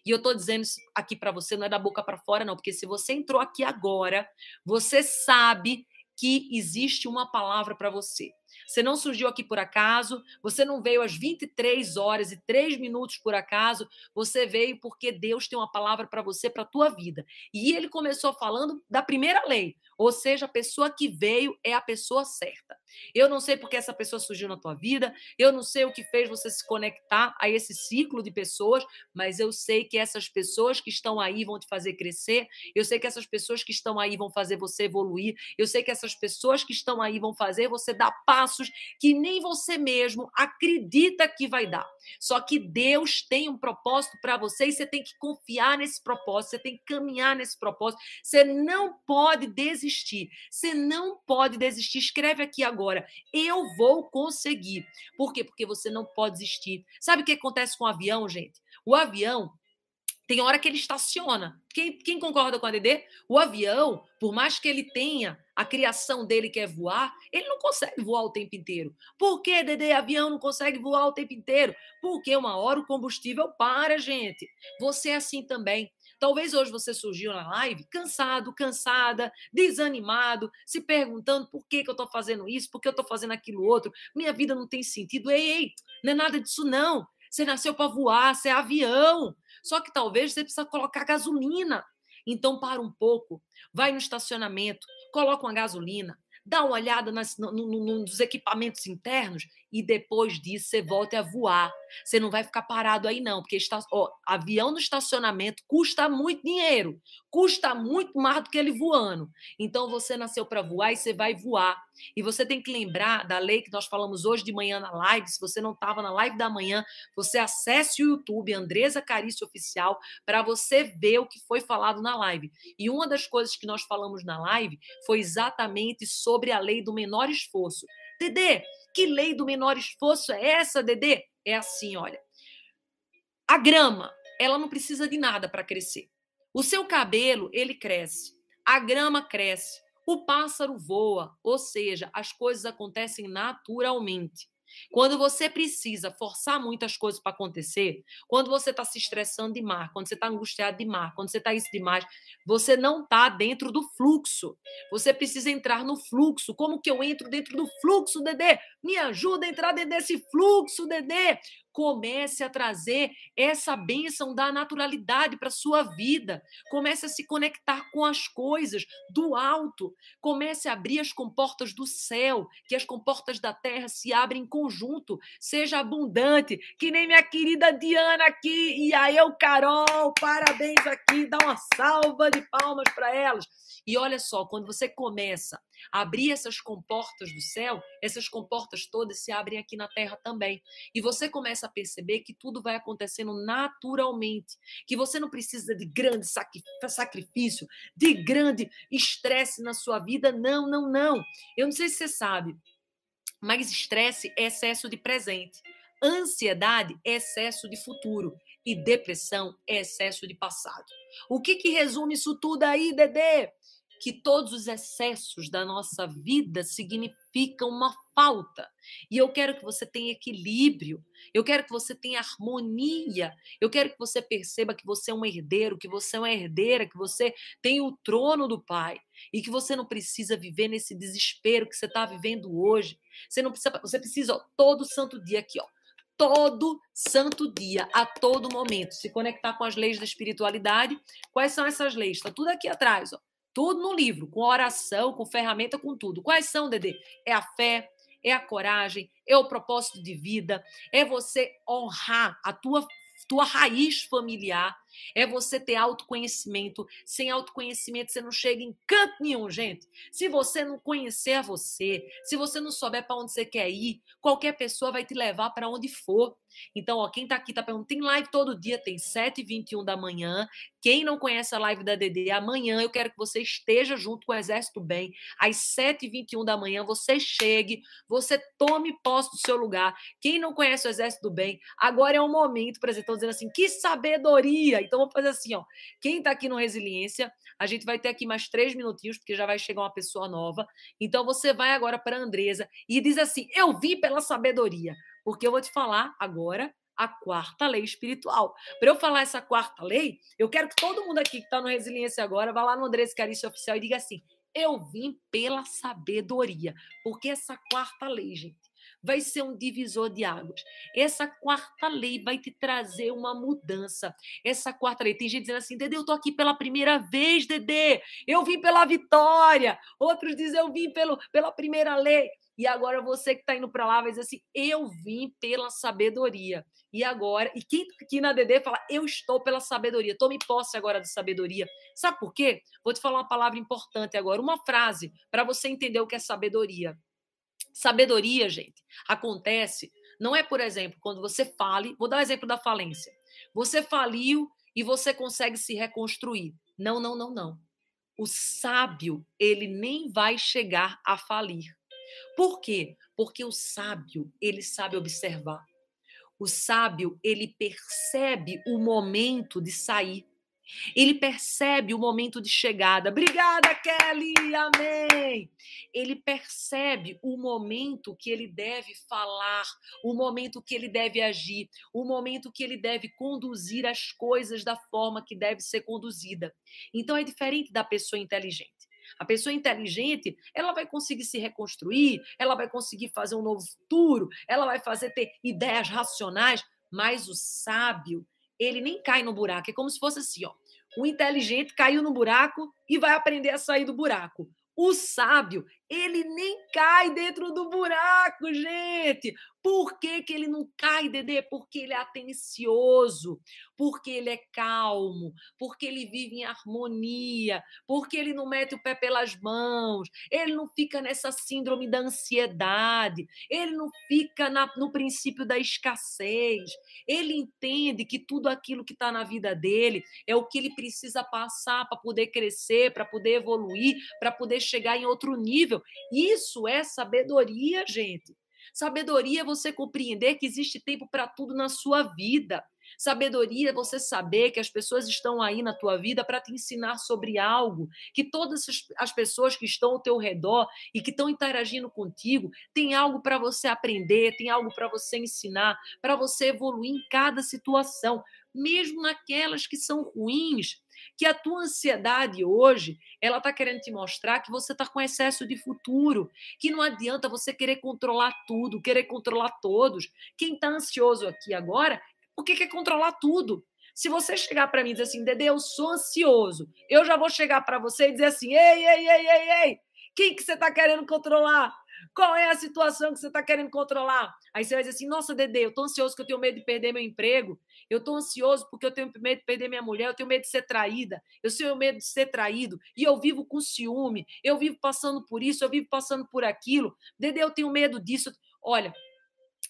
E eu estou dizendo isso aqui para você, não é da boca para fora, não, porque se você entrou aqui agora, você sabe que existe uma palavra para você. Você não surgiu aqui por acaso, você não veio às 23 horas e 3 minutos por acaso, você veio porque Deus tem uma palavra para você, para a tua vida. E ele começou falando da primeira lei, ou seja, a pessoa que veio é a pessoa certa. Eu não sei porque essa pessoa surgiu na tua vida, eu não sei o que fez você se conectar a esse ciclo de pessoas, mas eu sei que essas pessoas que estão aí vão te fazer crescer, eu sei que essas pessoas que estão aí vão fazer você evoluir, eu sei que essas pessoas que estão aí vão fazer você dar passos que nem você mesmo acredita que vai dar. Só que Deus tem um propósito para você e você tem que confiar nesse propósito, você tem que caminhar nesse propósito. Você não pode desistir. Você não pode desistir. Escreve aqui agora. Eu vou conseguir. Por quê? Porque você não pode desistir. Sabe o que acontece com o avião, gente? O avião, tem hora que ele estaciona. Quem, quem, concorda com a Dedê? O avião, por mais que ele tenha a criação dele que é voar, ele não consegue voar o tempo inteiro. Por que, Dedê, avião não consegue voar o tempo inteiro? Porque uma hora o combustível para, gente. Você é assim também. Talvez hoje você surgiu na live cansado, cansada, desanimado, se perguntando por que, que eu estou fazendo isso, por que eu estou fazendo aquilo outro, minha vida não tem sentido. Ei, ei, não é nada disso não. Você nasceu para voar, você é avião. Só que talvez você precisa colocar gasolina. Então, para um pouco, vai no estacionamento, coloca uma gasolina, dá uma olhada nas, no, no, nos equipamentos internos e depois disso você volte a voar. Você não vai ficar parado aí, não, porque está, ó, avião no estacionamento custa muito dinheiro, custa muito mais do que ele voando. Então você nasceu para voar e você vai voar. E você tem que lembrar da lei que nós falamos hoje de manhã na live. Se você não estava na live da manhã, você acesse o YouTube, Andresa Carício Oficial, para você ver o que foi falado na live. E uma das coisas que nós falamos na live foi exatamente sobre a lei do menor esforço. Dedê, que lei do menor esforço é essa, Dedê? É assim, olha. A grama, ela não precisa de nada para crescer. O seu cabelo, ele cresce. A grama cresce. O pássaro voa, ou seja, as coisas acontecem naturalmente. Quando você precisa forçar muitas coisas para acontecer, quando você está se estressando demais, quando você está angustiado demais, quando você está isso demais, você não está dentro do fluxo. Você precisa entrar no fluxo. Como que eu entro dentro do fluxo, Dedê? Me ajuda a entrar dentro desse fluxo, Dedê. Comece a trazer essa bênção da naturalidade para sua vida. Comece a se conectar com as coisas do alto. Comece a abrir as comportas do céu, que as comportas da terra se abrem em conjunto. Seja abundante, que nem minha querida Diana aqui e a eu, Carol. Parabéns aqui, dá uma salva de palmas para elas. E olha só, quando você começa a abrir essas comportas do céu, essas comportas todas se abrem aqui na terra também. E você começa a perceber que tudo vai acontecendo naturalmente, que você não precisa de grande sacrifício, de grande estresse na sua vida. Não, não, não. Eu não sei se você sabe, mas estresse é excesso de presente. Ansiedade é excesso de futuro e depressão é excesso de passado. O que, que resume isso tudo aí, Dedê? que todos os excessos da nossa vida significam uma falta. E eu quero que você tenha equilíbrio, eu quero que você tenha harmonia, eu quero que você perceba que você é um herdeiro, que você é uma herdeira, que você tem o trono do Pai e que você não precisa viver nesse desespero que você está vivendo hoje. Você não precisa, você precisa ó, todo santo dia aqui, ó, todo santo dia, a todo momento, se conectar com as leis da espiritualidade. Quais são essas leis? Está tudo aqui atrás, ó. Tudo no livro, com oração, com ferramenta, com tudo. Quais são, Dedê? É a fé, é a coragem, é o propósito de vida, é você honrar a tua tua raiz familiar, é você ter autoconhecimento. Sem autoconhecimento, você não chega em canto nenhum, gente. Se você não conhecer você, se você não souber para onde você quer ir, qualquer pessoa vai te levar para onde for. Então, ó, quem está aqui está perguntando, tem live todo dia, tem 7 e 21 da manhã. Quem não conhece a live da DD, amanhã eu quero que você esteja junto com o Exército Bem. Às 7 e 21 da manhã, você chegue, você tome posse do seu lugar. Quem não conhece o Exército Bem, agora é o momento, por exemplo, estão dizendo assim, que sabedoria! Então, vamos fazer assim, ó. Quem está aqui no Resiliência, a gente vai ter aqui mais três minutinhos, porque já vai chegar uma pessoa nova. Então, você vai agora para Andresa e diz assim, eu vim pela sabedoria porque eu vou te falar agora a quarta lei espiritual. Para eu falar essa quarta lei, eu quero que todo mundo aqui que está no Resiliência agora vá lá no Andrés Carício Oficial e diga assim: eu vim pela sabedoria. Porque essa quarta lei, gente, vai ser um divisor de águas. Essa quarta lei vai te trazer uma mudança. Essa quarta lei, tem gente dizendo assim, Dedê, eu tô aqui pela primeira vez, Dedê, eu vim pela vitória. Outros dizem, eu vim pelo, pela primeira lei. E agora você que está indo para lá vai dizer assim: eu vim pela sabedoria. E agora, e quem aqui na DD fala: eu estou pela sabedoria, tome posse agora de sabedoria. Sabe por quê? Vou te falar uma palavra importante agora, uma frase para você entender o que é sabedoria. Sabedoria, gente, acontece, não é, por exemplo, quando você fale, vou dar o um exemplo da falência. Você faliu e você consegue se reconstruir. Não, não, não, não. O sábio, ele nem vai chegar a falir. Por quê? Porque o sábio, ele sabe observar. O sábio, ele percebe o momento de sair. Ele percebe o momento de chegada. Obrigada, Kelly! Amém! Ele percebe o momento que ele deve falar, o momento que ele deve agir, o momento que ele deve conduzir as coisas da forma que deve ser conduzida. Então é diferente da pessoa inteligente. A pessoa inteligente, ela vai conseguir se reconstruir, ela vai conseguir fazer um novo futuro, ela vai fazer ter ideias racionais, mas o sábio, ele nem cai no buraco. É como se fosse assim, ó. O inteligente caiu no buraco e vai aprender a sair do buraco. O sábio, ele nem cai dentro do buraco, gente. Por que, que ele não cai, Dedê? Porque ele é atencioso, porque ele é calmo, porque ele vive em harmonia, porque ele não mete o pé pelas mãos, ele não fica nessa síndrome da ansiedade, ele não fica na, no princípio da escassez. Ele entende que tudo aquilo que está na vida dele é o que ele precisa passar para poder crescer, para poder evoluir, para poder chegar em outro nível. Isso é sabedoria, gente. Sabedoria é você compreender que existe tempo para tudo na sua vida. Sabedoria é você saber que as pessoas estão aí na tua vida para te ensinar sobre algo, que todas as pessoas que estão ao teu redor e que estão interagindo contigo têm algo para você aprender, tem algo para você ensinar, para você evoluir em cada situação, mesmo naquelas que são ruins que a tua ansiedade hoje, ela está querendo te mostrar que você está com excesso de futuro, que não adianta você querer controlar tudo, querer controlar todos. Quem está ansioso aqui agora, o que quer controlar tudo? Se você chegar para mim e dizer assim, Dede, eu sou ansioso, eu já vou chegar para você e dizer assim, ei, ei, ei, ei, ei, quem que você está querendo controlar? Qual é a situação que você está querendo controlar? Aí você vai dizer assim: nossa, Dede, eu estou ansioso porque eu tenho medo de perder meu emprego. Eu estou ansioso porque eu tenho medo de perder minha mulher. Eu tenho medo de ser traída. Eu tenho medo de ser traído. E eu vivo com ciúme. Eu vivo passando por isso. Eu vivo passando por aquilo. Dede, eu tenho medo disso. Olha,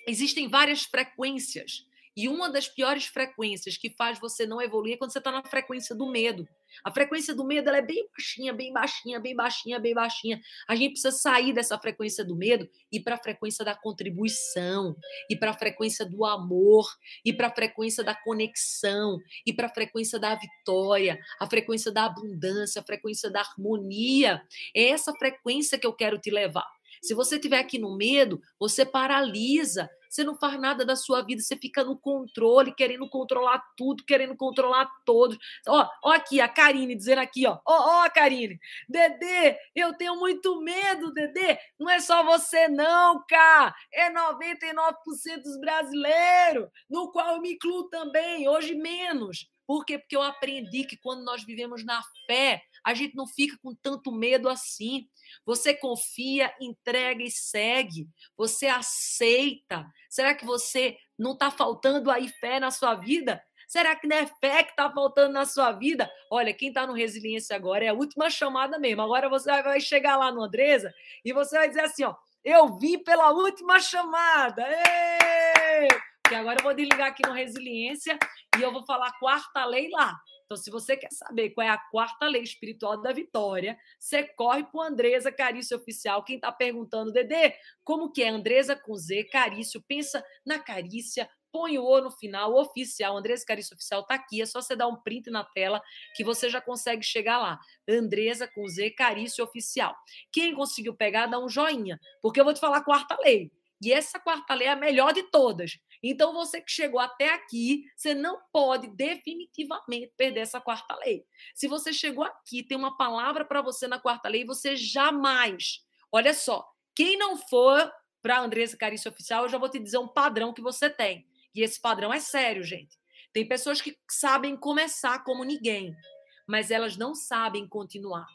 existem várias frequências e uma das piores frequências que faz você não evoluir é quando você está na frequência do medo. A frequência do medo é bem baixinha, bem baixinha, bem baixinha, bem baixinha. A gente precisa sair dessa frequência do medo e para a frequência da contribuição, e para a frequência do amor, e para a frequência da conexão, e para a frequência da vitória, a frequência da abundância, a frequência da harmonia. É essa frequência que eu quero te levar. Se você estiver aqui no medo, você paralisa, você não faz nada da sua vida, você fica no controle, querendo controlar tudo, querendo controlar todos. Ó, ó aqui, a Karine dizendo aqui, ó. Ó, ó, Karine. Dedê, eu tenho muito medo, Dedê. Não é só você, não, cara. É 99% dos brasileiros, no qual eu me incluo também, hoje menos. Por quê? Porque eu aprendi que quando nós vivemos na fé, a gente não fica com tanto medo assim. Você confia, entrega e segue. Você aceita. Será que você não está faltando aí fé na sua vida? Será que não é fé que está faltando na sua vida? Olha, quem está no Resiliência agora é a última chamada mesmo. Agora você vai chegar lá no Andresa e você vai dizer assim: ó, eu vim pela última chamada. Ei! Porque agora eu vou desligar aqui no Resiliência e eu vou falar a quarta lei lá. Então, se você quer saber qual é a quarta lei espiritual da vitória, você corre para Andresa Carício Oficial. Quem está perguntando, Dedê, como que é Andresa com Z, Carício? Pensa na carícia, põe o O no final, oficial. Andresa Carício Oficial está aqui. É só você dar um print na tela que você já consegue chegar lá. Andresa com Z, Carício Oficial. Quem conseguiu pegar, dá um joinha, porque eu vou te falar a quarta lei. E essa quarta lei é a melhor de todas. Então, você que chegou até aqui, você não pode definitivamente perder essa quarta lei. Se você chegou aqui, tem uma palavra para você na quarta lei, você jamais. Olha só, quem não for para Andressa Carício Oficial, eu já vou te dizer um padrão que você tem. E esse padrão é sério, gente. Tem pessoas que sabem começar como ninguém, mas elas não sabem continuar.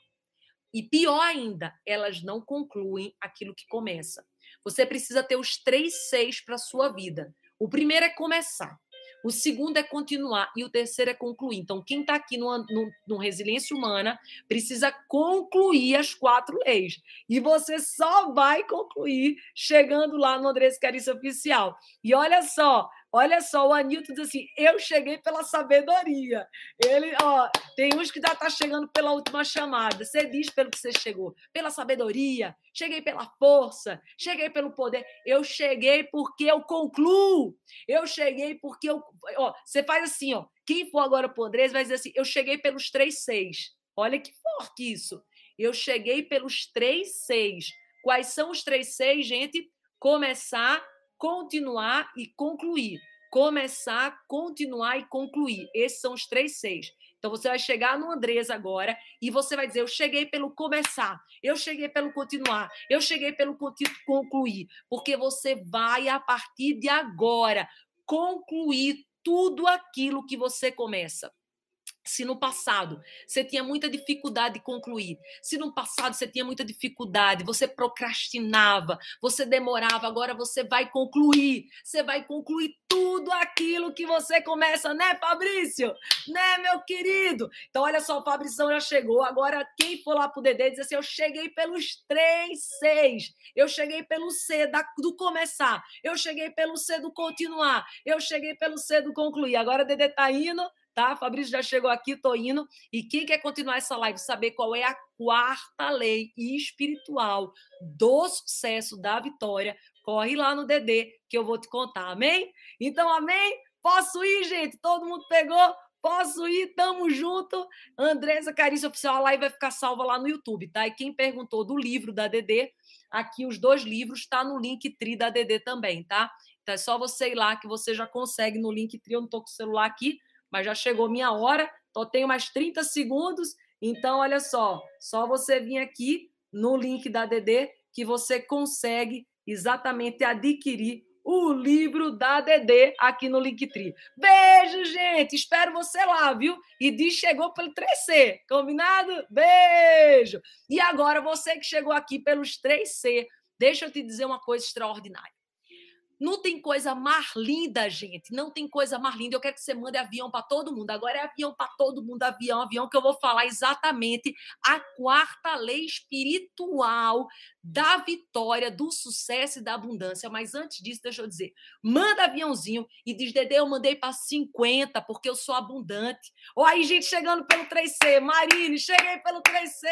E pior ainda, elas não concluem aquilo que começa. Você precisa ter os três seis para sua vida. O primeiro é começar. O segundo é continuar e o terceiro é concluir. Então, quem está aqui no, no, no, Resiliência Humana precisa concluir as quatro leis. E você só vai concluir chegando lá no Andrés Carícia Oficial. E olha só, Olha só, o Anilton diz assim: eu cheguei pela sabedoria. Ele, ó, tem uns que já tá chegando pela última chamada. Você diz pelo que você chegou, pela sabedoria, cheguei pela força, cheguei pelo poder. Eu cheguei porque eu concluo. Eu cheguei porque eu. Ó, você faz assim, ó. Quem for agora pro Andrés vai dizer assim: eu cheguei pelos três seis. Olha que forte isso. Eu cheguei pelos três seis. Quais são os três seis, gente? Começar continuar e concluir. Começar, continuar e concluir. Esses são os três seis. Então você vai chegar no Andrés agora e você vai dizer: Eu cheguei pelo começar, eu cheguei pelo continuar, eu cheguei pelo concluir. Porque você vai, a partir de agora, concluir tudo aquilo que você começa. Se no passado você tinha muita dificuldade de concluir, se no passado você tinha muita dificuldade, você procrastinava, você demorava, agora você vai concluir, você vai concluir tudo aquilo que você começa, né, Fabrício? Né, meu querido? Então, olha só, o Fabrício já chegou. Agora, quem for lá pro Dedê diz assim: eu cheguei pelos três seis, eu cheguei pelo C da, do começar, eu cheguei pelo C do continuar, eu cheguei pelo C do concluir. Agora o Dedê tá indo tá? Fabrício já chegou aqui, tô indo. E quem quer continuar essa live, saber qual é a quarta lei espiritual do sucesso, da vitória, corre lá no DD que eu vou te contar, amém? Então, amém? Posso ir, gente? Todo mundo pegou? Posso ir? Tamo junto. Andresa Carícia Oficial, a live vai ficar salva lá no YouTube, tá? E quem perguntou do livro da DD, aqui os dois livros tá no link tri da DD também, tá? Então é só você ir lá que você já consegue no link tri. Eu não tô com o celular aqui, mas já chegou minha hora, só tenho mais 30 segundos. Então, olha só, só você vir aqui no link da DD que você consegue exatamente adquirir o livro da DD aqui no Linktree. Beijo, gente! Espero você lá, viu? E diz chegou pelo 3C, combinado? Beijo! E agora, você que chegou aqui pelos 3C, deixa eu te dizer uma coisa extraordinária. Não tem coisa mais linda, gente. Não tem coisa mais linda. Eu quero que você mande avião para todo mundo. Agora é avião para todo mundo, avião, avião, que eu vou falar exatamente a quarta lei espiritual da vitória, do sucesso e da abundância. Mas antes disso, deixa eu dizer: manda aviãozinho e diz, Dede, eu mandei para 50, porque eu sou abundante. Ou aí, gente, chegando pelo 3C. Marine, cheguei pelo 3C.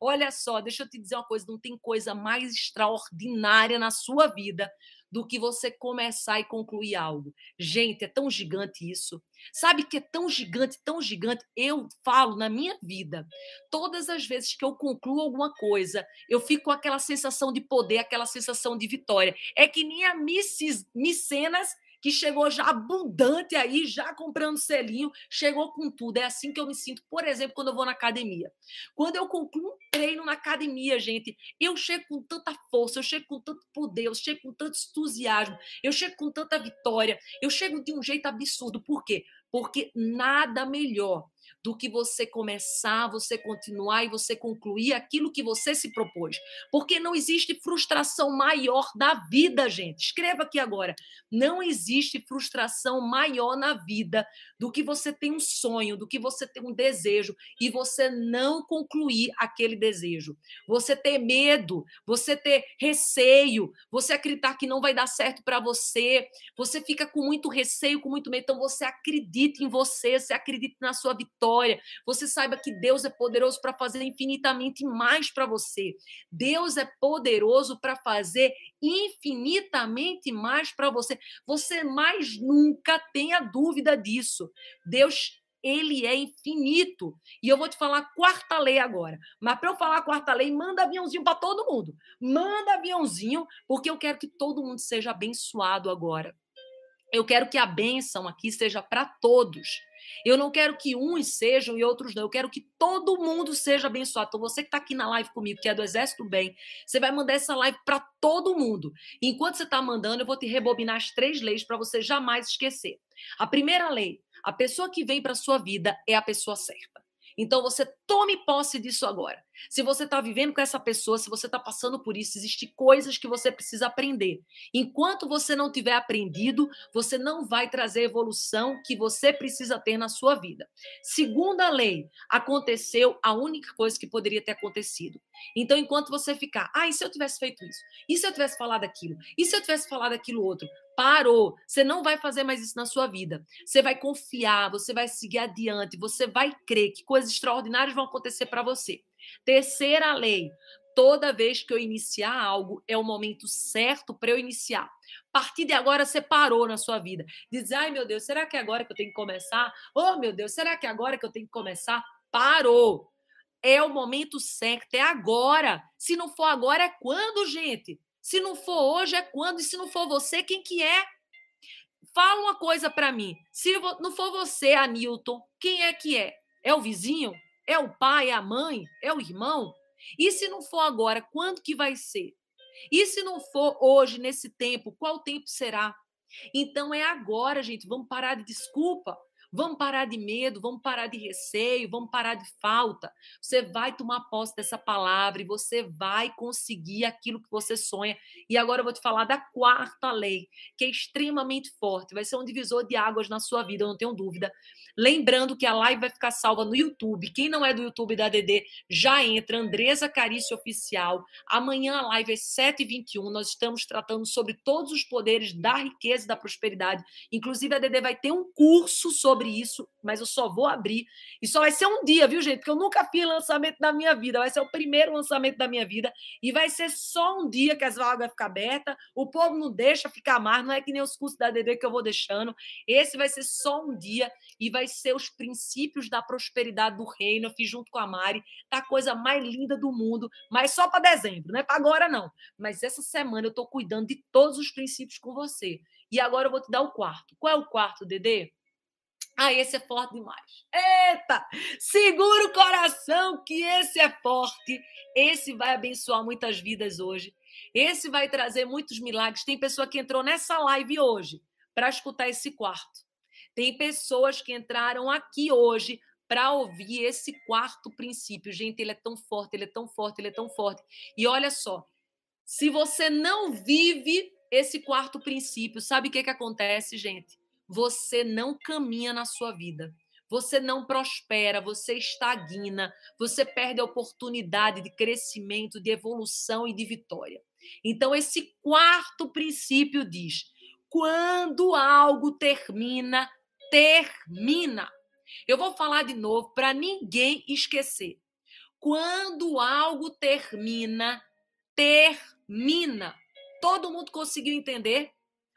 Olha só, deixa eu te dizer uma coisa: não tem coisa mais extraordinária na sua vida do que você começar e concluir algo. Gente, é tão gigante isso. Sabe que é tão gigante, tão gigante? Eu falo na minha vida, todas as vezes que eu concluo alguma coisa, eu fico com aquela sensação de poder, aquela sensação de vitória. É que nem a Missis, Micenas que chegou já abundante aí, já comprando selinho, chegou com tudo. É assim que eu me sinto, por exemplo, quando eu vou na academia. Quando eu concluo um treino na academia, gente, eu chego com tanta força, eu chego com tanto poder, eu chego com tanto entusiasmo, eu chego com tanta vitória, eu chego de um jeito absurdo. Por quê? Porque nada melhor do que você começar, você continuar e você concluir aquilo que você se propôs. Porque não existe frustração maior da vida, gente. Escreva aqui agora. Não existe frustração maior na vida do que você ter um sonho, do que você ter um desejo e você não concluir aquele desejo. Você ter medo, você ter receio, você acreditar que não vai dar certo para você, você fica com muito receio, com muito medo. Então você acredita em você, você acredita na sua vitória vitória. Você saiba que Deus é poderoso para fazer infinitamente mais para você. Deus é poderoso para fazer infinitamente mais para você. Você mais nunca tenha dúvida disso. Deus ele é infinito. E eu vou te falar a quarta lei agora. Mas para eu falar a quarta lei, manda aviãozinho para todo mundo. Manda aviãozinho, porque eu quero que todo mundo seja abençoado agora. Eu quero que a bênção aqui seja para todos. Eu não quero que uns sejam e outros não. Eu quero que todo mundo seja abençoado. Então, você que está aqui na live comigo, que é do Exército Bem, você vai mandar essa live para todo mundo. Enquanto você está mandando, eu vou te rebobinar as três leis para você jamais esquecer. A primeira lei: a pessoa que vem para sua vida é a pessoa certa. Então você tome posse disso agora. Se você está vivendo com essa pessoa, se você está passando por isso, existem coisas que você precisa aprender. Enquanto você não tiver aprendido, você não vai trazer a evolução que você precisa ter na sua vida. Segunda lei, aconteceu a única coisa que poderia ter acontecido. Então, enquanto você ficar, ah, e se eu tivesse feito isso? E se eu tivesse falado aquilo? E se eu tivesse falado aquilo outro? Parou. Você não vai fazer mais isso na sua vida. Você vai confiar, você vai seguir adiante, você vai crer que coisas extraordinárias vão acontecer para você. Terceira lei: toda vez que eu iniciar algo, é o momento certo para eu iniciar. A partir de agora, você parou na sua vida. Diz, ai meu Deus, será que é agora que eu tenho que começar? Oh meu Deus, será que é agora que eu tenho que começar? Parou. É o momento certo, é agora. Se não for agora, é quando, gente? Se não for hoje, é quando? E se não for você, quem que é? Fala uma coisa para mim. Se não for você, Anilton, quem é que é? É o vizinho? É o pai? É a mãe? É o irmão? E se não for agora, quando que vai ser? E se não for hoje, nesse tempo, qual tempo será? Então é agora, gente. Vamos parar de desculpa. Vamos parar de medo, vamos parar de receio, vamos parar de falta. Você vai tomar posse dessa palavra e você vai conseguir aquilo que você sonha. E agora eu vou te falar da quarta lei, que é extremamente forte, vai ser um divisor de águas na sua vida, eu não tenho dúvida. Lembrando que a live vai ficar salva no YouTube. Quem não é do YouTube da DD, já entra, Andresa Carício Oficial. Amanhã a live é 7h21. Nós estamos tratando sobre todos os poderes da riqueza e da prosperidade. Inclusive, a DD vai ter um curso sobre isso, mas eu só vou abrir. E só vai ser um dia, viu, gente? Porque eu nunca fiz lançamento na minha vida. Vai ser o primeiro lançamento da minha vida. E vai ser só um dia que as vagas vão ficar abertas. O povo não deixa ficar mais. Não é que nem os cursos da DD que eu vou deixando. Esse vai ser só um dia e vai ser os princípios da prosperidade do reino. Eu fiz junto com a Mari. Tá a coisa mais linda do mundo, mas só para dezembro, não é para agora não. Mas essa semana eu estou cuidando de todos os princípios com você. E agora eu vou te dar o quarto. Qual é o quarto, Dedê? Ah, esse é forte demais. Eita! Segura o coração que esse é forte. Esse vai abençoar muitas vidas hoje. Esse vai trazer muitos milagres. Tem pessoa que entrou nessa live hoje para escutar esse quarto. Tem pessoas que entraram aqui hoje para ouvir esse quarto princípio. Gente, ele é tão forte, ele é tão forte, ele é tão forte. E olha só, se você não vive esse quarto princípio, sabe o que, que acontece, gente? Você não caminha na sua vida. Você não prospera, você estagna, você perde a oportunidade de crescimento, de evolução e de vitória. Então, esse quarto princípio diz: quando algo termina, termina. Eu vou falar de novo para ninguém esquecer. Quando algo termina, termina. Todo mundo conseguiu entender?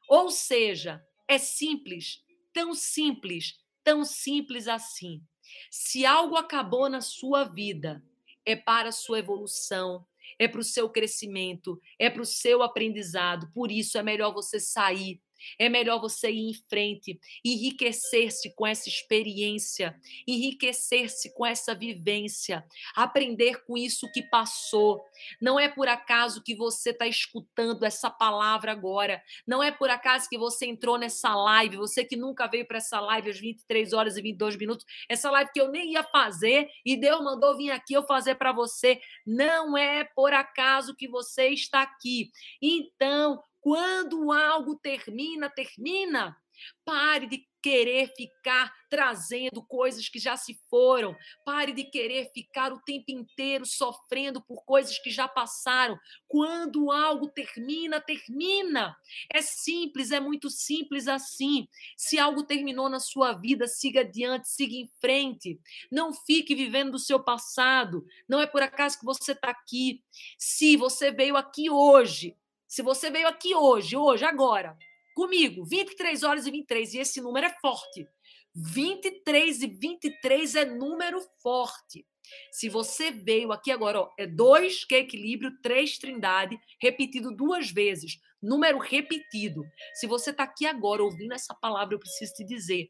Ou seja, é simples, tão simples, tão simples assim. Se algo acabou na sua vida, é para a sua evolução, é para o seu crescimento, é para o seu aprendizado. Por isso é melhor você sair, é melhor você ir em frente, enriquecer-se com essa experiência, enriquecer-se com essa vivência, aprender com isso que passou. Não é por acaso que você está escutando essa palavra agora. Não é por acaso que você entrou nessa live, você que nunca veio para essa live às 23 horas e 22 minutos, essa live que eu nem ia fazer e Deus mandou vir aqui eu fazer para você. Não é por acaso que você está aqui. Então, quando algo termina, termina. Pare de querer ficar trazendo coisas que já se foram. Pare de querer ficar o tempo inteiro sofrendo por coisas que já passaram. Quando algo termina, termina. É simples, é muito simples assim. Se algo terminou na sua vida, siga adiante, siga em frente. Não fique vivendo do seu passado. Não é por acaso que você está aqui. Se você veio aqui hoje se você veio aqui hoje, hoje, agora, comigo, 23 horas e 23, e esse número é forte. 23 e 23 é número forte. Se você veio aqui agora, ó, é dois que é equilíbrio, três trindade, repetido duas vezes, número repetido. Se você está aqui agora ouvindo essa palavra, eu preciso te dizer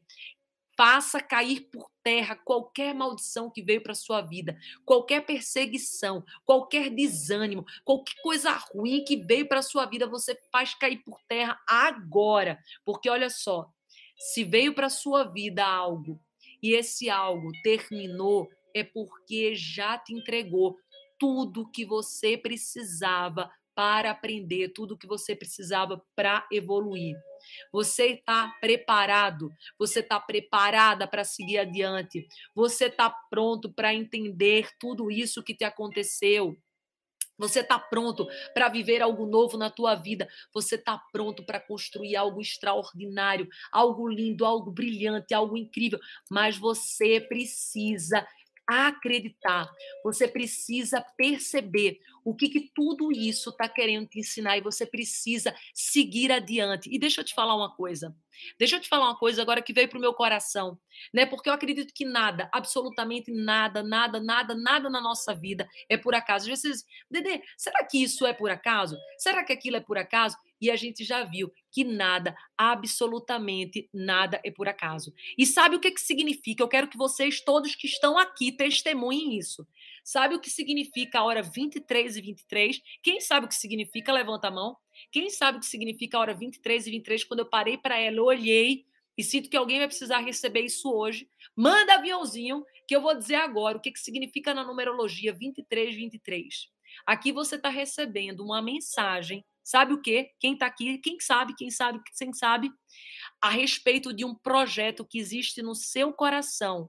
faça cair por terra qualquer maldição que veio para sua vida, qualquer perseguição, qualquer desânimo, qualquer coisa ruim que veio para sua vida, você faz cair por terra agora, porque olha só, se veio para sua vida algo e esse algo terminou, é porque já te entregou tudo que você precisava para aprender, tudo que você precisava para evoluir. Você está preparado, você está preparada para seguir adiante, você está pronto para entender tudo isso que te aconteceu. Você está pronto para viver algo novo na tua vida. Você está pronto para construir algo extraordinário, algo lindo, algo brilhante, algo incrível. Mas você precisa acreditar, você precisa perceber o que, que tudo isso está querendo te ensinar e você precisa seguir adiante. E deixa eu te falar uma coisa. Deixa eu te falar uma coisa agora que veio para o meu coração, né? Porque eu acredito que nada, absolutamente nada, nada, nada, nada na nossa vida é por acaso. Às vezes, Dedê, será que isso é por acaso? Será que aquilo é por acaso? E a gente já viu que nada, absolutamente nada é por acaso. E sabe o que, que significa? Eu quero que vocês todos que estão aqui testemunhem isso. Sabe o que significa a hora 23 e 23? Quem sabe o que significa? Levanta a mão. Quem sabe o que significa a hora 23 e 23? Quando eu parei para ela, eu olhei e sinto que alguém vai precisar receber isso hoje, manda aviãozinho que eu vou dizer agora o que, que significa na numerologia 2323. Aqui você está recebendo uma mensagem, sabe o quê? Quem está aqui, quem sabe, quem sabe, quem sabe, a respeito de um projeto que existe no seu coração.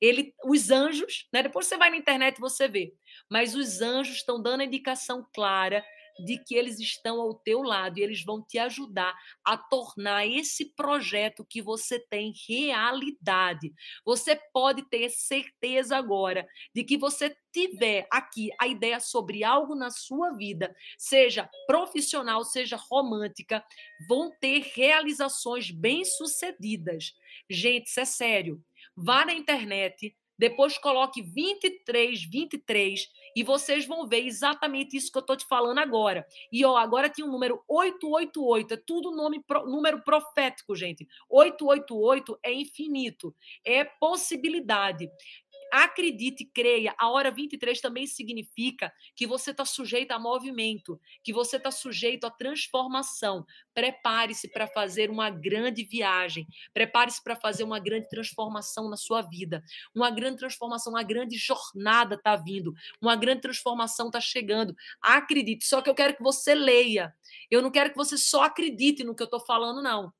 Ele, os anjos, né? Depois você vai na internet e você vê, mas os anjos estão dando a indicação clara de que eles estão ao teu lado e eles vão te ajudar a tornar esse projeto que você tem realidade. Você pode ter certeza agora de que você tiver aqui a ideia sobre algo na sua vida, seja profissional, seja romântica, vão ter realizações bem-sucedidas. Gente, isso é sério. Vá na internet, depois coloque 23, 23 e vocês vão ver exatamente isso que eu estou te falando agora. E ó, agora tinha um número 888, é tudo nome, número profético, gente. 888 é infinito, é possibilidade acredite, creia, a hora 23 também significa que você está sujeito a movimento, que você está sujeito a transformação. Prepare-se para fazer uma grande viagem, prepare-se para fazer uma grande transformação na sua vida. Uma grande transformação, uma grande jornada está vindo, uma grande transformação está chegando. Acredite, só que eu quero que você leia. Eu não quero que você só acredite no que eu estou falando, não.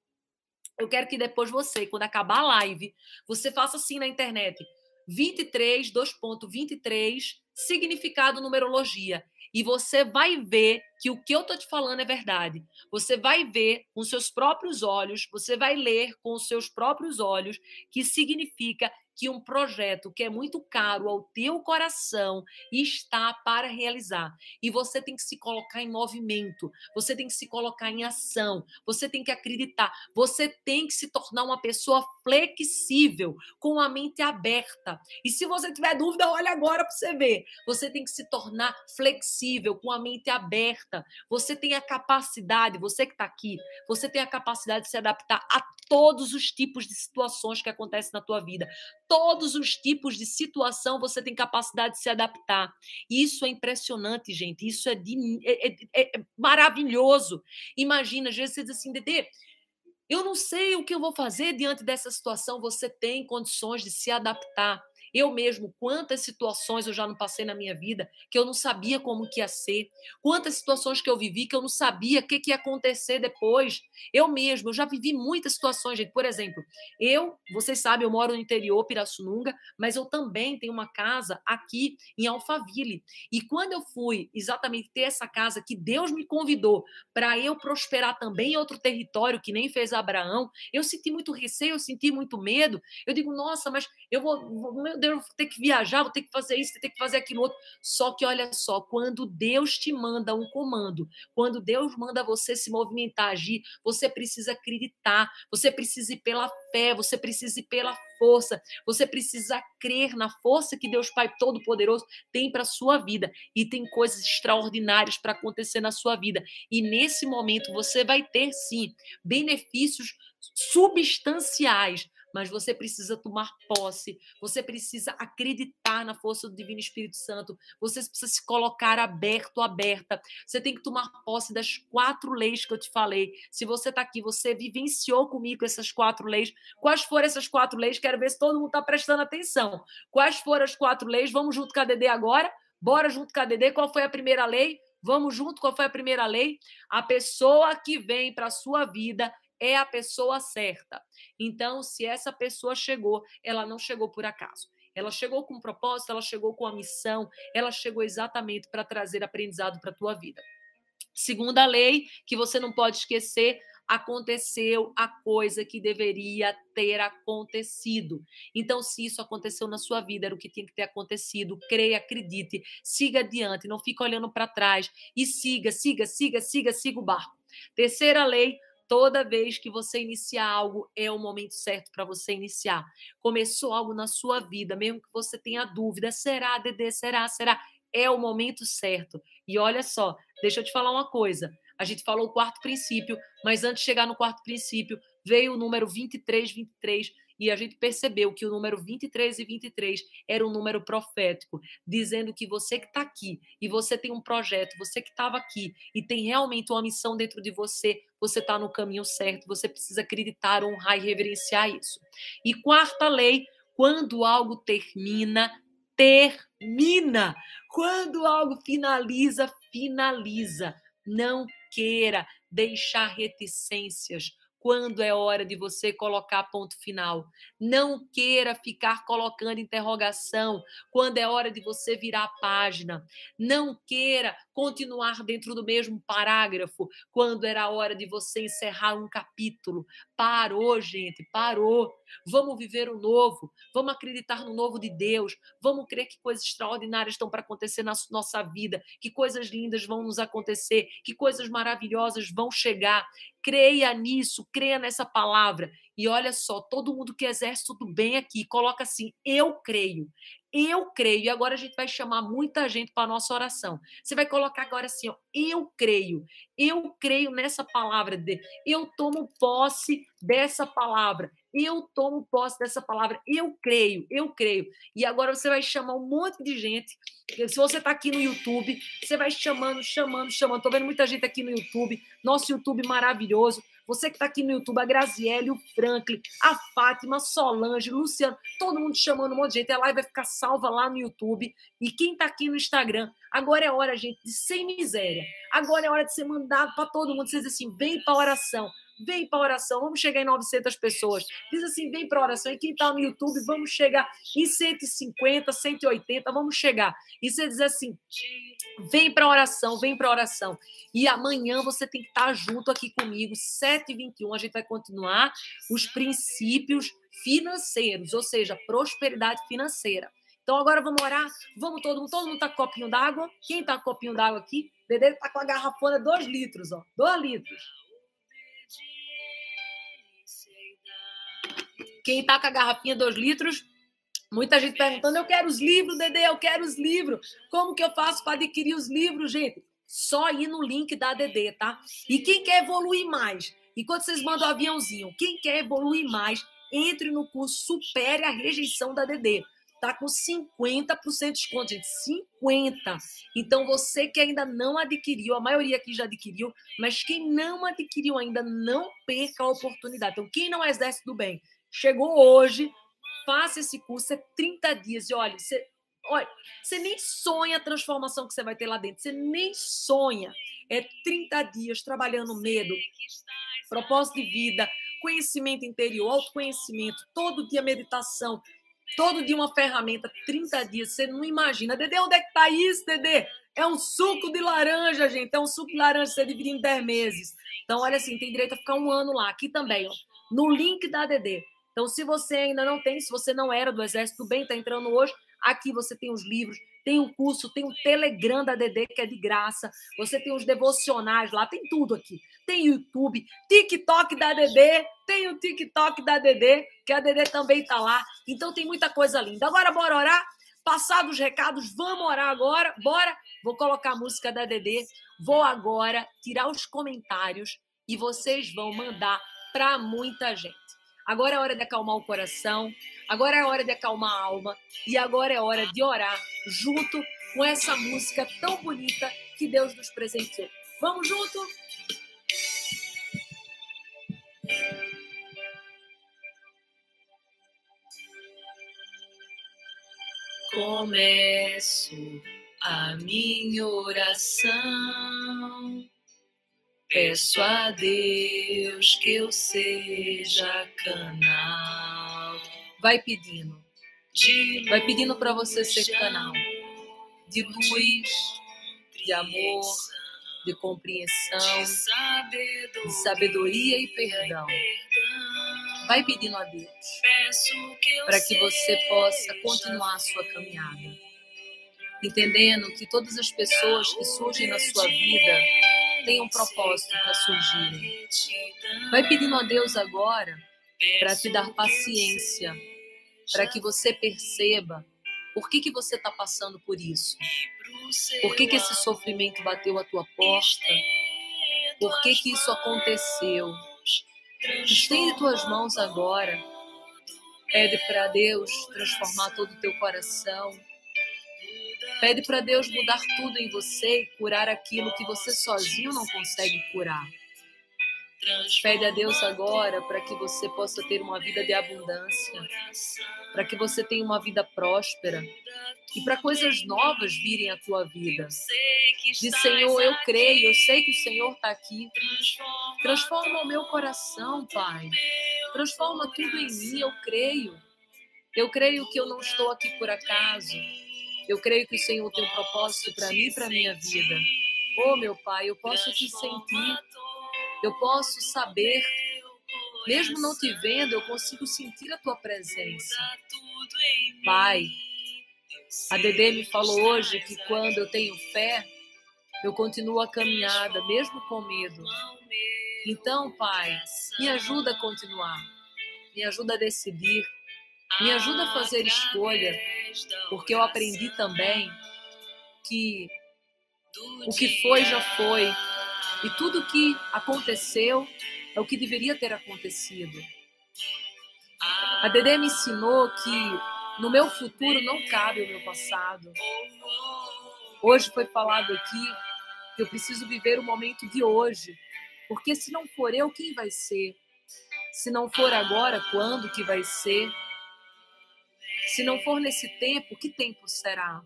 Eu quero que depois você, quando acabar a live, você faça assim na internet 23, 2.23, significado numerologia. E você vai ver que o que eu estou te falando é verdade. Você vai ver com seus próprios olhos, você vai ler com seus próprios olhos, que significa que um projeto que é muito caro ao teu coração está para realizar. E você tem que se colocar em movimento, você tem que se colocar em ação, você tem que acreditar, você tem que se tornar uma pessoa flexível, com a mente aberta. E se você tiver dúvida, olha agora para você ver. Você tem que se tornar flexível, com a mente aberta. Você tem a capacidade, você que está aqui, você tem a capacidade de se adaptar a todos os tipos de situações que acontecem na tua vida todos os tipos de situação você tem capacidade de se adaptar. Isso é impressionante, gente. Isso é, de, é, é, é, é maravilhoso. Imagina, às vezes você diz assim, Dedê, eu não sei o que eu vou fazer diante dessa situação. Você tem condições de se adaptar. Eu mesmo, quantas situações eu já não passei na minha vida que eu não sabia como que ia ser. Quantas situações que eu vivi que eu não sabia o que, que ia acontecer depois. Eu mesmo, eu já vivi muitas situações, gente. Por exemplo, eu, vocês sabem, eu moro no interior, Pirassununga, mas eu também tenho uma casa aqui em Alphaville. E quando eu fui exatamente ter essa casa que Deus me convidou para eu prosperar também em outro território que nem fez Abraão, eu senti muito receio, eu senti muito medo. Eu digo, nossa, mas eu vou, meu Deus, vou ter que viajar, vou ter que fazer isso, vou ter que fazer aquilo outro. Só que olha só, quando Deus te manda um comando, quando Deus manda você se movimentar, agir, você precisa acreditar, você precisa ir pela fé, você precisa ir pela força, você precisa crer na força que Deus Pai Todo-Poderoso tem para sua vida e tem coisas extraordinárias para acontecer na sua vida. E nesse momento você vai ter sim benefícios substanciais mas você precisa tomar posse, você precisa acreditar na força do Divino Espírito Santo, você precisa se colocar aberto, aberta. Você tem que tomar posse das quatro leis que eu te falei. Se você está aqui, você vivenciou comigo essas quatro leis. Quais foram essas quatro leis? Quero ver se todo mundo está prestando atenção. Quais foram as quatro leis? Vamos junto com a Dedê agora? Bora junto com a Dedê. Qual foi a primeira lei? Vamos junto, qual foi a primeira lei? A pessoa que vem para a sua vida é a pessoa certa. Então, se essa pessoa chegou, ela não chegou por acaso. Ela chegou com um propósito, ela chegou com a missão, ela chegou exatamente para trazer aprendizado para a tua vida. Segunda lei, que você não pode esquecer, aconteceu a coisa que deveria ter acontecido. Então, se isso aconteceu na sua vida, era o que tinha que ter acontecido. Creia, acredite, siga adiante, não fique olhando para trás e siga, siga, siga, siga, siga o barco. Terceira lei, Toda vez que você iniciar algo, é o momento certo para você iniciar. Começou algo na sua vida, mesmo que você tenha dúvida: será, Dedê? Será? Será? É o momento certo. E olha só, deixa eu te falar uma coisa. A gente falou o quarto princípio, mas antes de chegar no quarto princípio, veio o número 23, 23. E a gente percebeu que o número 23 e 23 era um número profético, dizendo que você que está aqui e você tem um projeto, você que estava aqui e tem realmente uma missão dentro de você, você está no caminho certo, você precisa acreditar, honrar e reverenciar isso. E quarta lei, quando algo termina, termina. Quando algo finaliza, finaliza. Não queira deixar reticências, quando é hora de você colocar ponto final. Não queira ficar colocando interrogação quando é hora de você virar a página. Não queira continuar dentro do mesmo parágrafo quando era hora de você encerrar um capítulo. Parou, gente, parou. Vamos viver o novo, vamos acreditar no novo de Deus, vamos crer que coisas extraordinárias estão para acontecer na nossa vida, que coisas lindas vão nos acontecer, que coisas maravilhosas vão chegar. Creia nisso, creia nessa palavra. E olha só, todo mundo que exerce tudo bem aqui, coloca assim: eu creio. Eu creio. E agora a gente vai chamar muita gente para nossa oração. Você vai colocar agora assim: ó, eu creio. Eu creio nessa palavra. De, eu tomo posse dessa palavra. Eu tomo posse dessa palavra. Eu creio, eu creio. E agora você vai chamar um monte de gente. Se você está aqui no YouTube, você vai chamando, chamando, chamando. Estou vendo muita gente aqui no YouTube. Nosso YouTube maravilhoso. Você que está aqui no YouTube, a Graziele, o Franklin, a Fátima, Solange, Luciano, todo mundo chamando um monte de gente. A live vai ficar salva lá no YouTube. E quem está aqui no Instagram, agora é hora, gente, de sem miséria. Agora é hora de ser mandado para todo mundo. Vocês assim, vem para oração vem para oração, vamos chegar em 900 pessoas. Diz assim, vem para oração. E quem está no YouTube, vamos chegar em 150, 180, vamos chegar. E você diz assim, vem para oração, vem para oração. E amanhã você tem que estar tá junto aqui comigo, 7h21, a gente vai continuar os princípios financeiros, ou seja, prosperidade financeira. Então agora vamos orar, vamos todo mundo, todo mundo tá com copinho d'água. Quem tá com copinho d'água aqui? Dedê tá com a garrafona 2 litros, ó, 2 litros. Quem tá com a garrafinha 2 litros, muita gente perguntando: eu quero os livros, Dede, eu quero os livros. Como que eu faço para adquirir os livros, gente? Só ir no link da DD, tá? E quem quer evoluir mais? Enquanto vocês mandam o aviãozinho, quem quer evoluir mais, entre no curso Supere a Rejeição da DD. Tá com 50% de desconto, gente. 50%. Então, você que ainda não adquiriu, a maioria aqui já adquiriu, mas quem não adquiriu ainda, não perca a oportunidade. Então, quem não exerce do bem, Chegou hoje, faça esse curso, é 30 dias. E olha, você, olha, você nem sonha a transformação que você vai ter lá dentro. Você nem sonha. É 30 dias trabalhando medo, propósito de vida, conhecimento interior, autoconhecimento, todo dia meditação, todo dia uma ferramenta, 30 dias. Você não imagina. Dedê, onde é que tá isso, Dedê? É um suco de laranja, gente. É um suco de laranja, você dividir em 10 meses. Então, olha assim, tem direito a ficar um ano lá. Aqui também, ó, no link da ADD. Então, se você ainda não tem, se você não era do Exército Bem, está entrando hoje, aqui você tem os livros, tem o um curso, tem o um Telegram da DD, que é de graça, você tem os devocionais lá, tem tudo aqui. Tem YouTube, TikTok da DD, tem o TikTok da DD, que a DD também está lá. Então, tem muita coisa linda. Agora, bora orar? Passados os recados, vamos orar agora? Bora? Vou colocar a música da DD, vou agora tirar os comentários e vocês vão mandar para muita gente. Agora é hora de acalmar o coração, agora é hora de acalmar a alma e agora é hora de orar junto com essa música tão bonita que Deus nos presenteou. Vamos junto? Começo a minha oração Peço a Deus que eu seja canal. Vai pedindo. Vai pedindo para você ser canal de luz, de amor, de compreensão, de sabedoria e perdão. Vai pedindo a Deus para que você possa continuar a sua caminhada, entendendo que todas as pessoas que surgem na sua vida tem um propósito para surgir. Vai pedindo a Deus agora para te dar paciência, para que você perceba por que, que você está passando por isso. Por que, que esse sofrimento bateu a tua porta? Por que, que isso aconteceu? Estende tuas mãos agora Pede para Deus transformar todo o teu coração. Pede para Deus mudar tudo em você e curar aquilo que você sozinho não consegue curar. Pede a Deus agora para que você possa ter uma vida de abundância, para que você tenha uma vida próspera e para coisas novas virem à tua vida. Diz, Senhor, eu creio, eu sei que o Senhor está aqui. Transforma o meu coração, Pai. Transforma tudo em mim, eu creio. Eu creio que eu não estou aqui por acaso. Eu creio que o Senhor tem um propósito para mim e para minha vida. Oh, meu Pai, eu posso te sentir. Eu posso saber. Mesmo não te vendo, eu consigo sentir a tua presença. Pai, a Dedê me falou hoje que quando eu tenho fé, eu continuo a caminhada, mesmo com medo. Então, Pai, me ajuda a continuar, me ajuda a decidir, me ajuda a fazer escolha, porque eu aprendi também que o que foi já foi e tudo o que aconteceu é o que deveria ter acontecido. A Dedé me ensinou que no meu futuro não cabe o meu passado. Hoje foi falado aqui que eu preciso viver o momento de hoje, porque se não for eu, quem vai ser? Se não for agora, quando que vai ser? Se não for nesse tempo, que tempo será?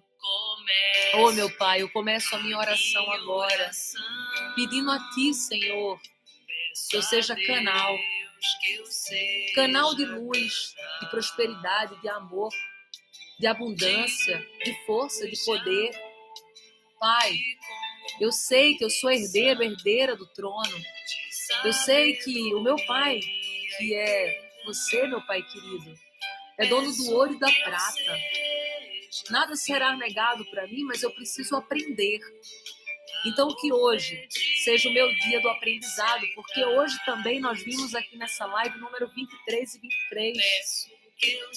Oh, meu Pai, eu começo a minha oração agora, pedindo a Ti, Senhor, que eu seja canal canal de luz, de prosperidade, de amor, de abundância, de força, de poder. Pai, eu sei que eu sou herdeiro, herdeira do trono. Eu sei que o meu Pai, que é você, meu Pai querido, é dono do ouro e da prata. Nada será negado para mim, mas eu preciso aprender. Então, que hoje seja o meu dia do aprendizado, porque hoje também nós vimos aqui nessa live número 23 e 23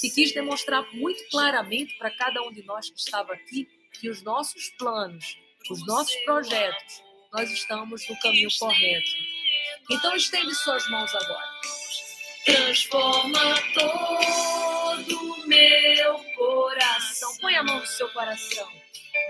e quis demonstrar muito claramente para cada um de nós que estava aqui que os nossos planos, os nossos projetos, nós estamos no caminho correto. Então, estende suas mãos agora. Transforma todo o meu coração. Põe a mão no seu coração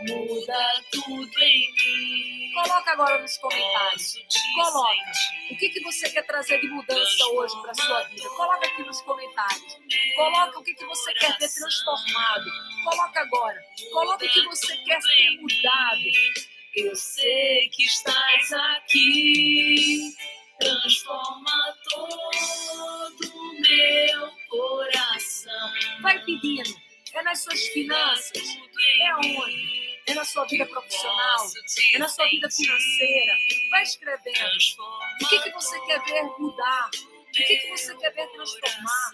muda tudo em mim. Coloca agora nos comentários. Coloca. O que, que você quer trazer de mudança hoje para sua vida? Coloca aqui nos comentários. Coloca o que, que você quer ter transformado. Coloca agora. Coloca o que você quer ter mudado. Eu sei que estás aqui. Transforma todo o meu coração. Vai pedindo. É nas suas finanças. É aonde? é na sua vida profissional, é na sua vida financeira. Vai escrevendo. O que, que você quer ver mudar? O que, que você quer ver transformar?